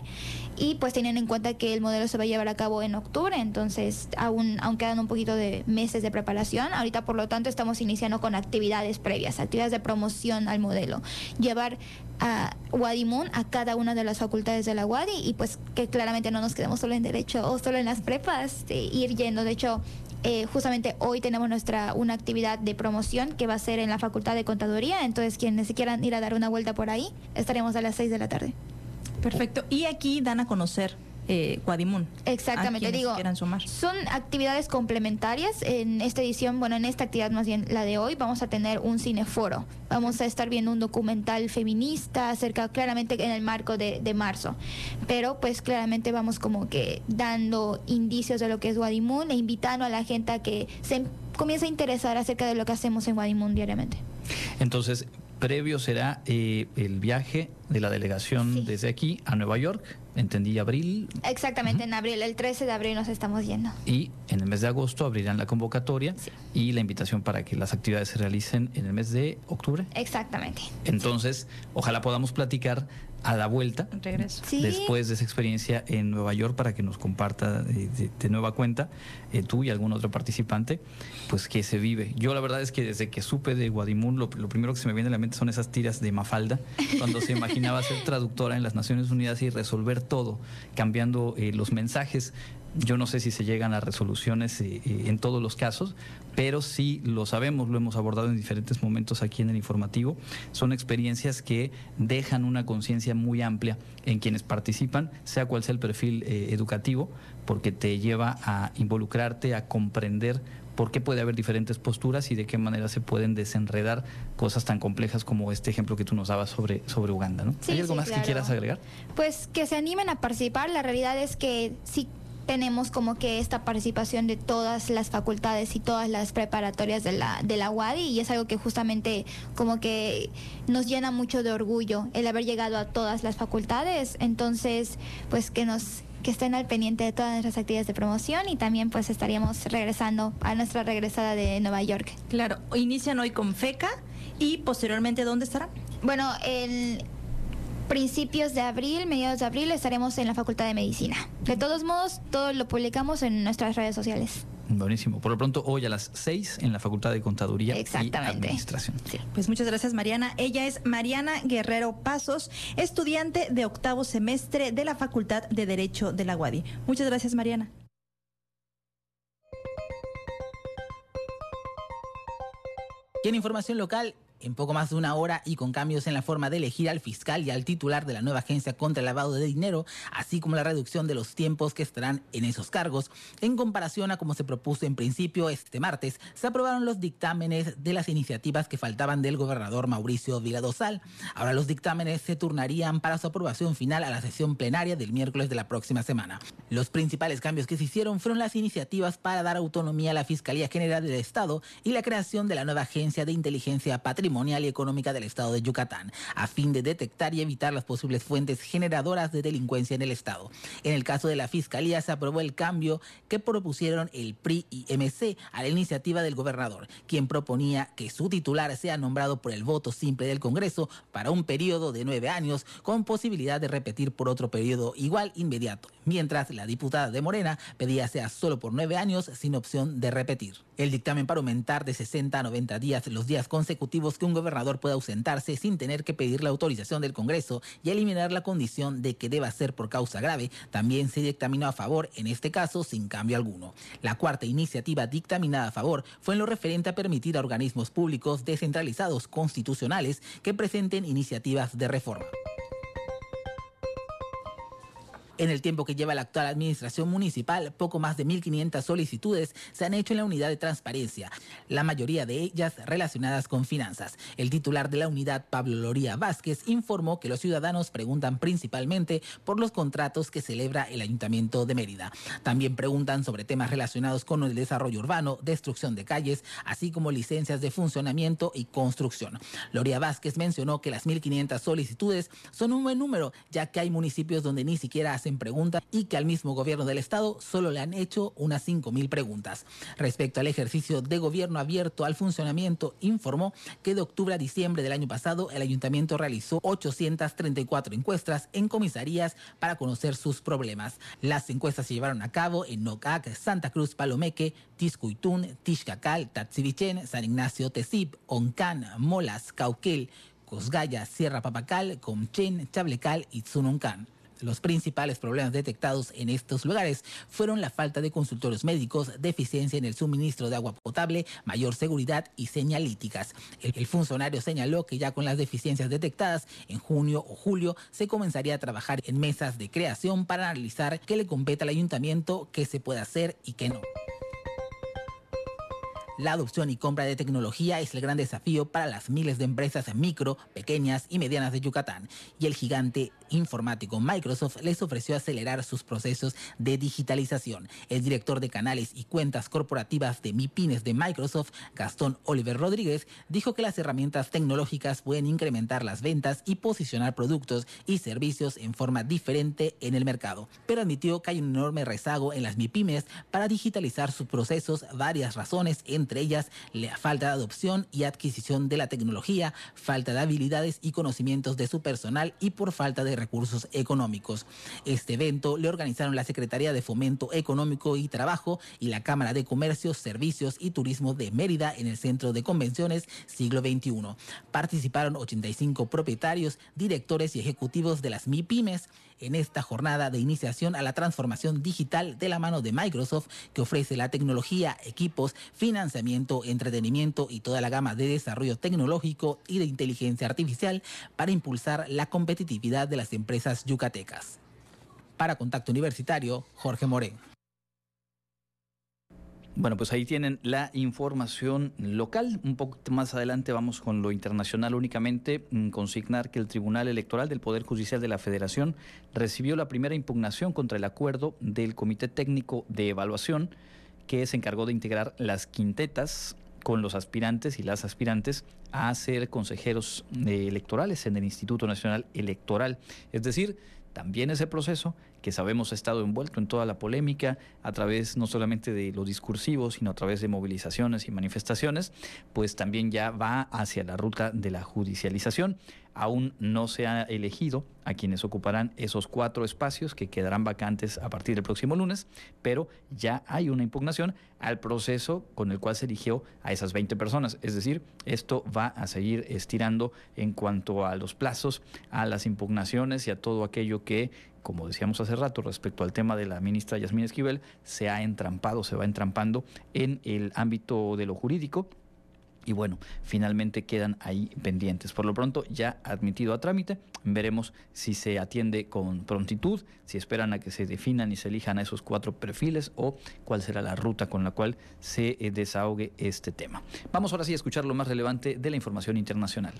y pues teniendo en cuenta que el modelo se va a llevar a cabo en octubre, entonces aún, aún quedan un poquito de meses de preparación. Ahorita por lo tanto estamos iniciando con actividades previas, actividades de promoción al modelo. Llevar a Guadimun, a cada una de las facultades de la Guadi y pues que claramente no nos quedemos solo en derecho o solo en las prepas, de ir yendo. De hecho, eh, justamente hoy tenemos nuestra una actividad de promoción que va a ser en la Facultad de Contaduría, entonces quienes quieran ir a dar una vuelta por ahí, estaremos a las 6 de la tarde. Perfecto. Y aquí dan a conocer eh, Guadimun. Exactamente, digo, sumar. son actividades complementarias. En esta edición, bueno, en esta actividad más bien la de hoy, vamos a tener un cineforo. Vamos a estar viendo un documental feminista acerca, claramente en el marco de, de marzo. Pero pues claramente vamos como que dando indicios de lo que es Guadimun e invitando a la gente a que se comience a interesar acerca de lo que hacemos en Guadimun diariamente. Entonces, previo será eh, el viaje de la delegación desde aquí a Nueva York, entendí abril. Exactamente, en abril, el 13 de abril nos estamos yendo. Y en el mes de agosto abrirán la convocatoria y la invitación para que las actividades se realicen en el mes de octubre. Exactamente. Entonces, ojalá podamos platicar a la vuelta, Regreso. después de esa experiencia en Nueva York, para que nos comparta de, de- de nueva cuenta, eh, tú y algún otro participante, pues que se vive. Yo la verdad es que desde que supe de Guadimun, lo, lo primero que se me viene a la mente son esas tiras de Mafalda, cuando se imaginaba ser traductora en las Naciones Unidas y resolver todo, cambiando eh, los mensajes. Yo no sé si se llegan a resoluciones eh, eh, en todos los casos, pero sí lo sabemos, lo hemos abordado en diferentes momentos aquí en el informativo. Son experiencias que dejan una conciencia muy amplia en quienes participan, sea cual sea el perfil eh, educativo, porque te lleva a involucrarte, a comprender por qué puede haber diferentes posturas y de qué manera se pueden desenredar cosas tan complejas como este ejemplo que tú nos dabas sobre, sobre Uganda. ¿no? Sí, ¿Hay algo sí, más claro. que quieras agregar? Pues que se animen a participar. La realidad es que sí tenemos como que esta participación de todas las facultades y todas las preparatorias de la, de la UADI y es algo que justamente como que nos llena mucho de orgullo el haber llegado a todas las facultades. Entonces, pues que nos que estén al pendiente de todas nuestras actividades de promoción y también pues estaríamos regresando a nuestra regresada de Nueva York. Claro, inician hoy con FECA y posteriormente ¿dónde estarán? Bueno, el principios de abril, mediados de abril, estaremos en la Facultad de Medicina. De todos modos, todo lo publicamos en nuestras redes sociales. Buenísimo. Por lo pronto, hoy a las 6 en la Facultad de Contaduría y Administración. Pues muchas gracias Mariana. Ella es Mariana Guerrero Pasos, estudiante de octavo semestre de la Facultad de Derecho de la UADI. Muchas gracias Mariana. Y en información local, en poco más de una hora y con cambios en la forma de elegir al fiscal y al titular de la nueva agencia contra el lavado de dinero, así como la reducción de los tiempos que estarán en esos cargos, en comparación a como se propuso en principio este martes, se aprobaron los dictámenes de las iniciativas que faltaban del gobernador Mauricio Viladosal. Ahora los dictámenes se turnarían para su aprobación final a la sesión plenaria del miércoles de la próxima semana. Los principales cambios que se hicieron fueron las iniciativas para dar autonomía a la Fiscalía General del Estado y la creación de la nueva Agencia de Inteligencia Patrimonial y Económica del Estado de Yucatán, a fin de detectar y evitar las posibles fuentes generadoras de delincuencia en el Estado. En el caso de la Fiscalía se aprobó el cambio que propusieron el PRI y MC a la iniciativa del gobernador, quien proponía que su titular sea nombrado por el voto simple del Congreso para un periodo de nueve años con posibilidad de repetir por otro periodo igual inmediato, mientras la diputada de Morena pedía sea solo por nueve años sin opción de repetir. El dictamen para aumentar de 60 a 90 días los días consecutivos que un gobernador pueda ausentarse sin tener que pedir la autorización del Congreso y eliminar la condición de que deba ser por causa grave también se dictaminó a favor, en este caso sin cambio alguno. La cuarta iniciativa dictaminada a favor fue en lo referente a permitir a organismos públicos descentralizados constitucionales que presenten iniciativas de reforma. En el tiempo que lleva la actual administración municipal, poco más de 1.500 solicitudes se han hecho en la unidad de transparencia, la mayoría de ellas relacionadas con finanzas. El titular de la unidad, Pablo Loría Vázquez, informó que los ciudadanos preguntan principalmente por los contratos que celebra el Ayuntamiento de Mérida. También preguntan sobre temas relacionados con el desarrollo urbano, destrucción de calles, así como licencias de funcionamiento y construcción. Loría Vázquez mencionó que las 1.500 solicitudes son un buen número, ya que hay municipios donde ni siquiera hacen preguntas y que al mismo gobierno del estado solo le han hecho unas 5.000 preguntas. Respecto al ejercicio de gobierno abierto al funcionamiento, informó que de octubre a diciembre del año pasado el ayuntamiento realizó 834 encuestas en comisarías para conocer sus problemas. Las encuestas se llevaron a cabo en Nocac, Santa Cruz, Palomeque, Tiscuitún, Tixcacal, Tatsivichen, San Ignacio, Tezip, Oncán, Molas, Cauquel, Cosgaya, Sierra Papacal, Comchen, Chablecal y Tsununcan. Los principales problemas detectados en estos lugares fueron la falta de consultorios médicos, deficiencia en el suministro de agua potable, mayor seguridad y señalíticas. El, el, funcionario señaló que ya con las deficiencias detectadas, en junio o julio se comenzaría a trabajar en mesas de creación para analizar qué le compete al ayuntamiento, qué se puede hacer y qué no. La adopción y compra de tecnología es el gran desafío para las miles de empresas micro, pequeñas y medianas de Yucatán, y el gigante informático Microsoft les ofreció acelerar sus procesos de digitalización. El director de canales y cuentas corporativas de MIPINES de Microsoft, Gastón Oliver Rodríguez, dijo que las herramientas tecnológicas pueden incrementar las ventas y posicionar productos y servicios en forma diferente en el mercado, pero admitió que hay un enorme rezago en las MIPIMES para digitalizar sus procesos, varias razones, entre ellas la falta de adopción y adquisición de la tecnología, falta de habilidades y conocimientos de su personal y por falta de recursos económicos. Este evento le organizaron la Secretaría de Fomento Económico y Trabajo y la Cámara de Comercio, Servicios y Turismo de Mérida en el Centro de Convenciones Siglo XXI. Participaron 85 propietarios, directores y ejecutivos de las MIPIMES en esta jornada de iniciación a la transformación digital de la mano de Microsoft, que ofrece la tecnología, equipos, financiamiento, entretenimiento y toda la gama de desarrollo tecnológico y de inteligencia artificial para impulsar la competitividad de las empresas yucatecas. Para Contacto Universitario, Jorge Morén. Bueno, pues ahí tienen la información local. Un poco más adelante vamos con lo internacional únicamente. Consignar que el Tribunal Electoral del Poder Judicial de la Federación recibió la primera impugnación contra el acuerdo del Comité Técnico de Evaluación que se encargó de integrar las quintetas con los aspirantes y las aspirantes a ser consejeros electorales en el Instituto Nacional Electoral. Es decir, también ese proceso que sabemos ha estado envuelto en toda la polémica a través no solamente de lo discursivo, sino a través de movilizaciones y manifestaciones, pues también ya va hacia la ruta de la judicialización. Aún no se ha elegido a quienes ocuparán esos cuatro espacios que quedarán vacantes a partir del próximo lunes, pero ya hay una impugnación al proceso con el cual se eligió a esas 20 personas. Es decir, esto va a seguir estirando en cuanto a los plazos, a las impugnaciones y a todo aquello que como decíamos hace rato respecto al tema de la ministra Yasmín Esquivel, se ha entrampado, se va entrampando en el ámbito de lo jurídico. Y bueno, finalmente quedan ahí pendientes. Por lo pronto ya admitido a trámite, veremos si se atiende con prontitud, si esperan a que se definan y se elijan a esos cuatro perfiles o cuál será la ruta con la cual se eh, desahogue este tema. Vamos ahora sí a escuchar lo más relevante de la información internacional.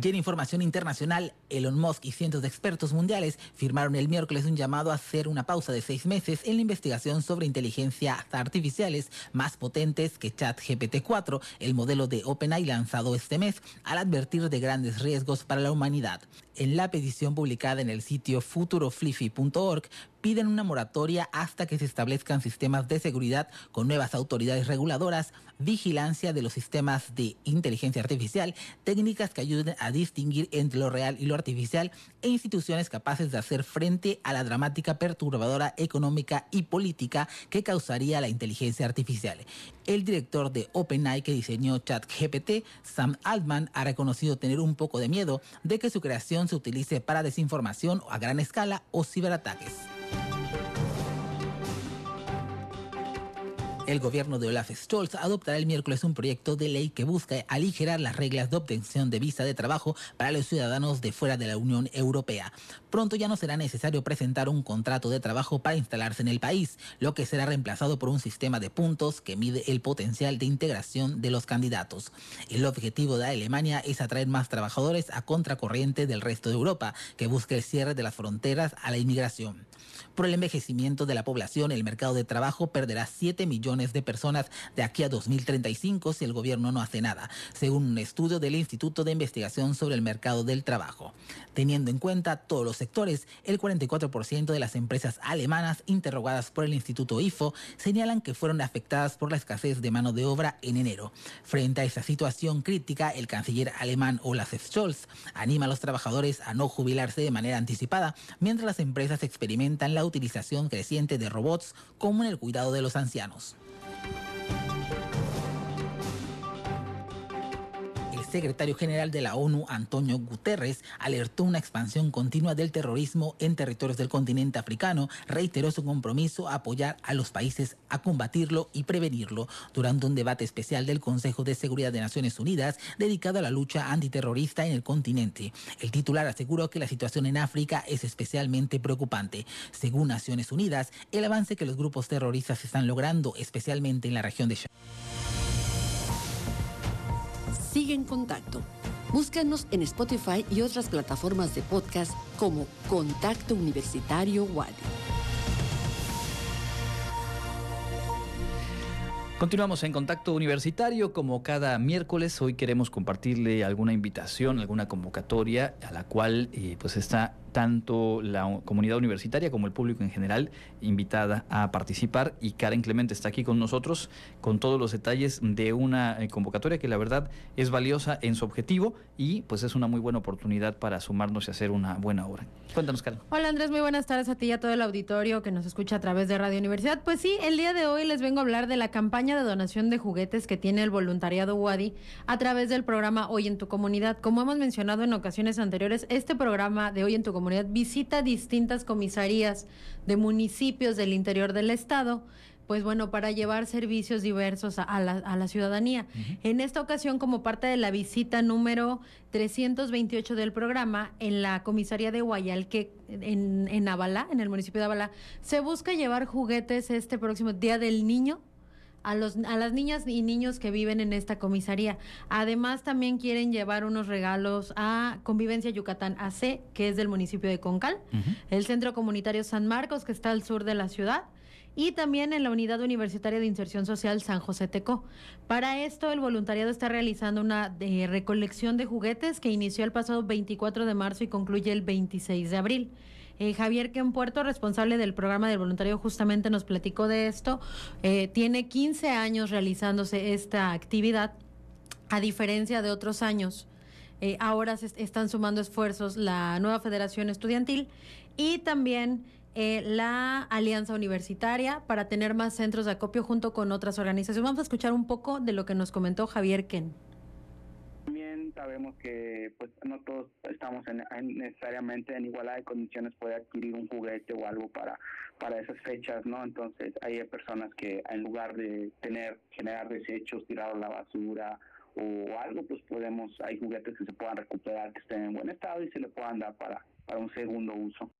Y en información internacional, Elon Musk y cientos de expertos mundiales firmaron el miércoles un llamado a hacer una pausa de seis meses en la investigación sobre inteligencias artificiales más potentes que ChatGPT-4, el modelo de OpenAI lanzado este mes, al advertir de grandes riesgos para la humanidad. En la petición publicada en el sitio futurofliffy.org, piden una moratoria hasta que se establezcan sistemas de seguridad con nuevas autoridades reguladoras, vigilancia de los sistemas de inteligencia artificial, técnicas que ayuden a distinguir entre lo real y lo artificial e instituciones capaces de hacer frente a la dramática perturbadora económica y política que causaría la inteligencia artificial. El director de OpenAI que diseñó ChatGPT, Sam Altman, ha reconocido tener un poco de miedo de que su creación se utilice para desinformación a gran escala o ciberataques. El gobierno de Olaf Scholz adoptará el miércoles un proyecto de ley que busca aligerar las reglas de obtención de visa de trabajo para los ciudadanos de fuera de la Unión Europea. Pronto ya no será necesario presentar un contrato de trabajo para instalarse en el país, lo que será reemplazado por un sistema de puntos que mide el potencial de integración de los candidatos. El objetivo de Alemania es atraer más trabajadores a contracorriente del resto de Europa, que busca el cierre de las fronteras a la inmigración. Por el envejecimiento de la población, el mercado de trabajo perderá 7 millones de personas de aquí a 2035 si el gobierno no hace nada, según un estudio del Instituto de Investigación sobre el Mercado del Trabajo. Teniendo en cuenta todos los sectores, el 44% de las empresas alemanas interrogadas por el Instituto IFO señalan que fueron afectadas por la escasez de mano de obra en enero. Frente a esa situación crítica, el canciller alemán Olaf Scholz anima a los trabajadores a no jubilarse de manera anticipada, mientras las empresas experimentan la utilización creciente de robots como en el cuidado de los ancianos. Secretario general de la ONU, Antonio Guterres, alertó una expansión continua del terrorismo en territorios del continente africano, reiteró su compromiso a apoyar a los países a combatirlo y prevenirlo durante un debate especial del Consejo de Seguridad de Naciones Unidas dedicado a la lucha antiterrorista en el continente. El titular aseguró que la situación en África es especialmente preocupante. Según Naciones Unidas, el avance que los grupos terroristas están logrando, especialmente en la región de Sigue en contacto. Búscanos en Spotify y otras plataformas de podcast como Contacto Universitario Wadi. Continuamos en contacto universitario. Como cada miércoles, hoy queremos compartirle alguna invitación, alguna convocatoria a la cual eh, pues está tanto la comunidad universitaria como el público en general invitada a participar y Karen Clemente está aquí con nosotros con todos los detalles de una eh, convocatoria que la verdad es valiosa en su objetivo y pues es una muy buena oportunidad para sumarnos y hacer una buena obra. Cuéntanos, Karen. Hola Andrés, muy buenas tardes a ti y a todo el auditorio que nos escucha a través de Radio Universidad. Pues sí, el día de hoy les vengo a hablar de la campaña de donación de juguetes que tiene el voluntariado Wadi a través del programa Hoy en tu comunidad. Como hemos mencionado en ocasiones anteriores, este programa de Hoy en tu comunidad visita distintas comisarías de municipios del interior del estado pues bueno, para llevar servicios diversos a, la, ciudadanía. En esta ocasión, como parte de la visita número 328 del programa, en la comisaría de Guayalque, en, en Abalá, en el municipio de Abalá, se busca llevar juguetes este próximo Día del Niño a, los, a las niñas y niños que viven en esta comisaría. Además, también quieren llevar unos regalos a Convivencia Yucatán AC, que es del municipio de Concal, el Centro Comunitario San Marcos, que está al sur de la ciudad, y también en la Unidad Universitaria de Inserción Social San José Teco. Para esto, el voluntariado está realizando una eh, recolección de juguetes que inició el pasado 24 de marzo y concluye el 26 de abril. Eh, Javier Puerto, responsable del programa del voluntario, justamente nos platicó de esto. Eh, tiene 15 años realizándose esta actividad, a diferencia de otros años. Eh, ahora se están sumando esfuerzos la nueva Federación Estudiantil y también la Alianza Universitaria para tener más centros de acopio junto con otras organizaciones. Vamos a escuchar un poco de lo que nos comentó Javier Ken sabemos que pues no todos estamos en, necesariamente en igualdad de condiciones puede adquirir un juguete o algo para para esas fechas, ¿no? Entonces hay personas que en lugar de tener generar desechos, tirar la basura o algo, pues podemos hay juguetes que se puedan recuperar que estén en buen estado y se le puedan dar para para un segundo uso.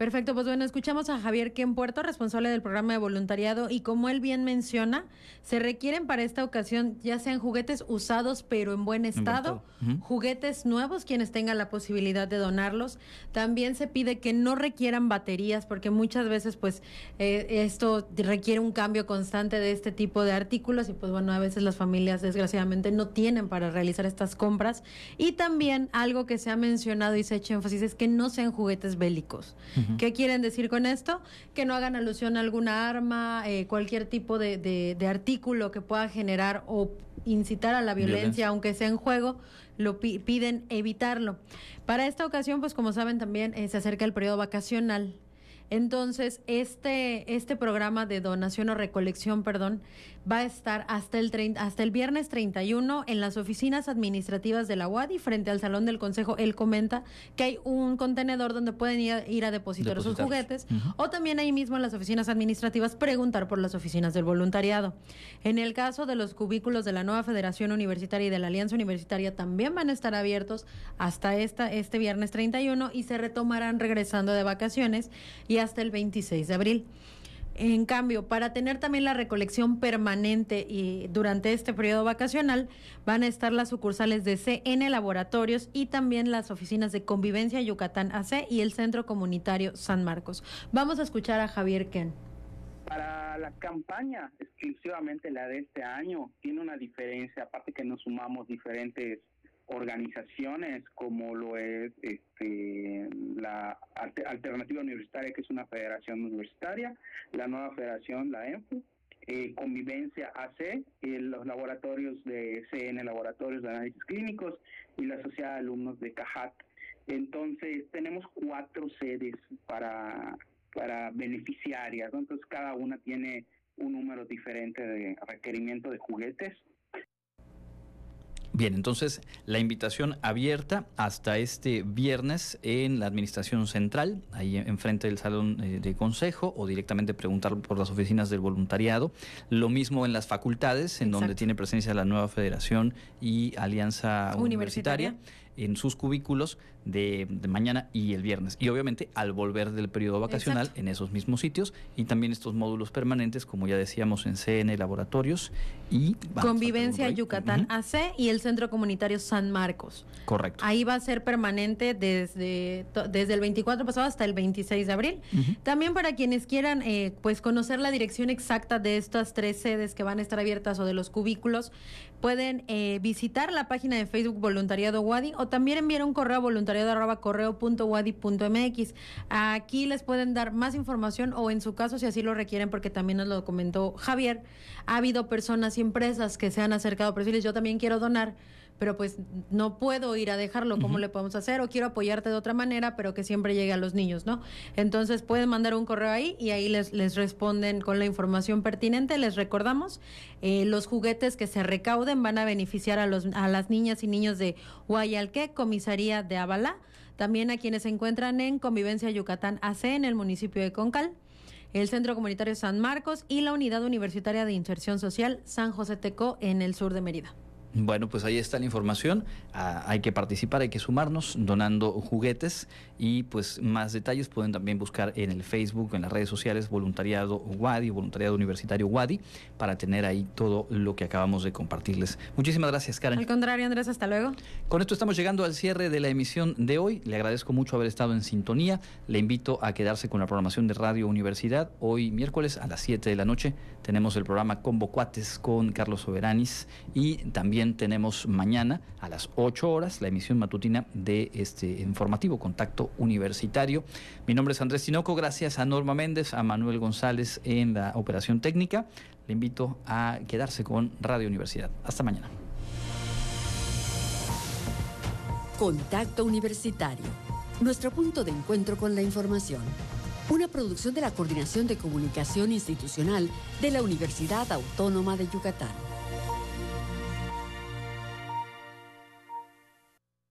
Perfecto, pues bueno, escuchamos a Javier Ken Puerto, responsable del programa de voluntariado, y como él bien menciona, se requieren para esta ocasión ya sean juguetes usados pero en buen estado, juguetes nuevos, quienes tengan la posibilidad de donarlos. También se pide que no requieran baterías, porque muchas veces pues eh, esto requiere un cambio constante de este tipo de artículos y pues bueno, a veces las familias desgraciadamente no tienen para realizar estas compras. Y también algo que se ha mencionado y se ha hecho énfasis es que no sean juguetes bélicos. ¿Qué quieren decir con esto? Que no hagan alusión a alguna arma, eh, cualquier tipo de, artículo que pueda generar o incitar a la violencia, aunque sea en juego, lo piden evitarlo. Para esta ocasión, pues como saben también eh, se acerca el periodo vacacional entonces, este, este programa de donación o recolección, perdón, va a estar hasta el, hasta el viernes 31 en las oficinas administrativas de la UADI, frente al Salón del Consejo. Él comenta que hay un contenedor donde pueden ir a, depositar sus juguetes o también ahí mismo en las oficinas administrativas preguntar por las oficinas del voluntariado. En el caso de los cubículos de la nueva Federación Universitaria y de la Alianza Universitaria también van a estar abiertos hasta esta, este viernes 31 y se retomarán regresando de vacaciones y hasta el 26 de abril. En cambio, para tener también la recolección permanente y durante este periodo vacacional, van a estar las sucursales de CN Laboratorios y también las oficinas de Convivencia Yucatán AC y el Centro Comunitario San Marcos. Vamos a escuchar a Javier Ken Para la campaña, exclusivamente la de este año, tiene una diferencia, aparte que nos sumamos diferentes organizaciones como lo es este, la Alternativa Universitaria, que es una federación universitaria, la nueva federación, la ENFU, eh, Convivencia AC, los laboratorios de CN, Laboratorios de Análisis Clínicos y la Sociedad de Alumnos de CAJAT. Entonces, tenemos cuatro sedes para, para beneficiarias, entonces cada una tiene un número diferente de requerimiento de juguetes Bien, entonces la invitación abierta hasta este viernes en la Administración Central, ahí enfrente del Salón eh, de Consejo, o directamente preguntar por las oficinas del voluntariado. Lo mismo en las facultades, en donde tiene presencia la nueva Federación y Alianza Universitaria en sus cubículos de, mañana y el viernes. Y obviamente al volver del periodo vacacional en esos mismos sitios y también estos módulos permanentes, como ya decíamos, en CN Laboratorios y... Convivencia Yucatán AC y el Centro Comunitario San Marcos. Correcto. Ahí va a ser permanente desde, desde el 24 pasado hasta el 26 de abril. También para quienes quieran eh, pues conocer la dirección exacta de estas tres sedes que van a estar abiertas o de los cubículos, pueden eh, visitar la página de Facebook Voluntariado Wadi o también enviar un correo a voluntariado.correo.wadi.mx. Aquí les pueden dar más información o en su caso, si así lo requieren, porque también nos lo comentó Javier, ha habido personas y empresas que se han acercado a decirles yo también quiero donar pero pues no puedo ir a dejarlo, ¿cómo le podemos hacer? O quiero apoyarte de otra manera, pero que siempre llegue a los niños, ¿no? Entonces pueden mandar un correo ahí y ahí les, les responden con la información pertinente. Les recordamos, eh, los juguetes que se recauden van a beneficiar a, los, a las niñas y niños de Guayalqué, comisaría de Abalá, también a quienes se encuentran en Convivencia Yucatán AC en el municipio de Concal el Centro Comunitario San Marcos y la Unidad Universitaria de Inserción Social San José Teco en el sur de Mérida. Bueno, pues ahí está la información. Ah, hay que participar, hay que sumarnos donando juguetes y pues más detalles pueden también buscar en el Facebook, en las redes sociales Voluntariado WADI, Voluntariado Universitario WADI, para tener ahí todo lo que acabamos de compartirles. Muchísimas gracias, Karen. Al contrario, Andrés, hasta luego. Con esto estamos llegando al cierre de la emisión de hoy. Le agradezco mucho haber estado en sintonía. Le invito a quedarse con la programación de Radio Universidad. Hoy miércoles a las 7 de la noche tenemos el programa Combo Cuates con Carlos Soberanis y tenemos mañana a las 8 horas la emisión matutina de este informativo Contacto Universitario. Mi nombre es Andrés Tinoco, gracias a Norma Méndez, a Manuel González en la operación técnica. Le invito a quedarse con Radio Universidad. Hasta mañana. Contacto Universitario, nuestro punto de encuentro con la información. Una producción de la Coordinación de Comunicación Institucional de la Universidad Autónoma de Yucatán.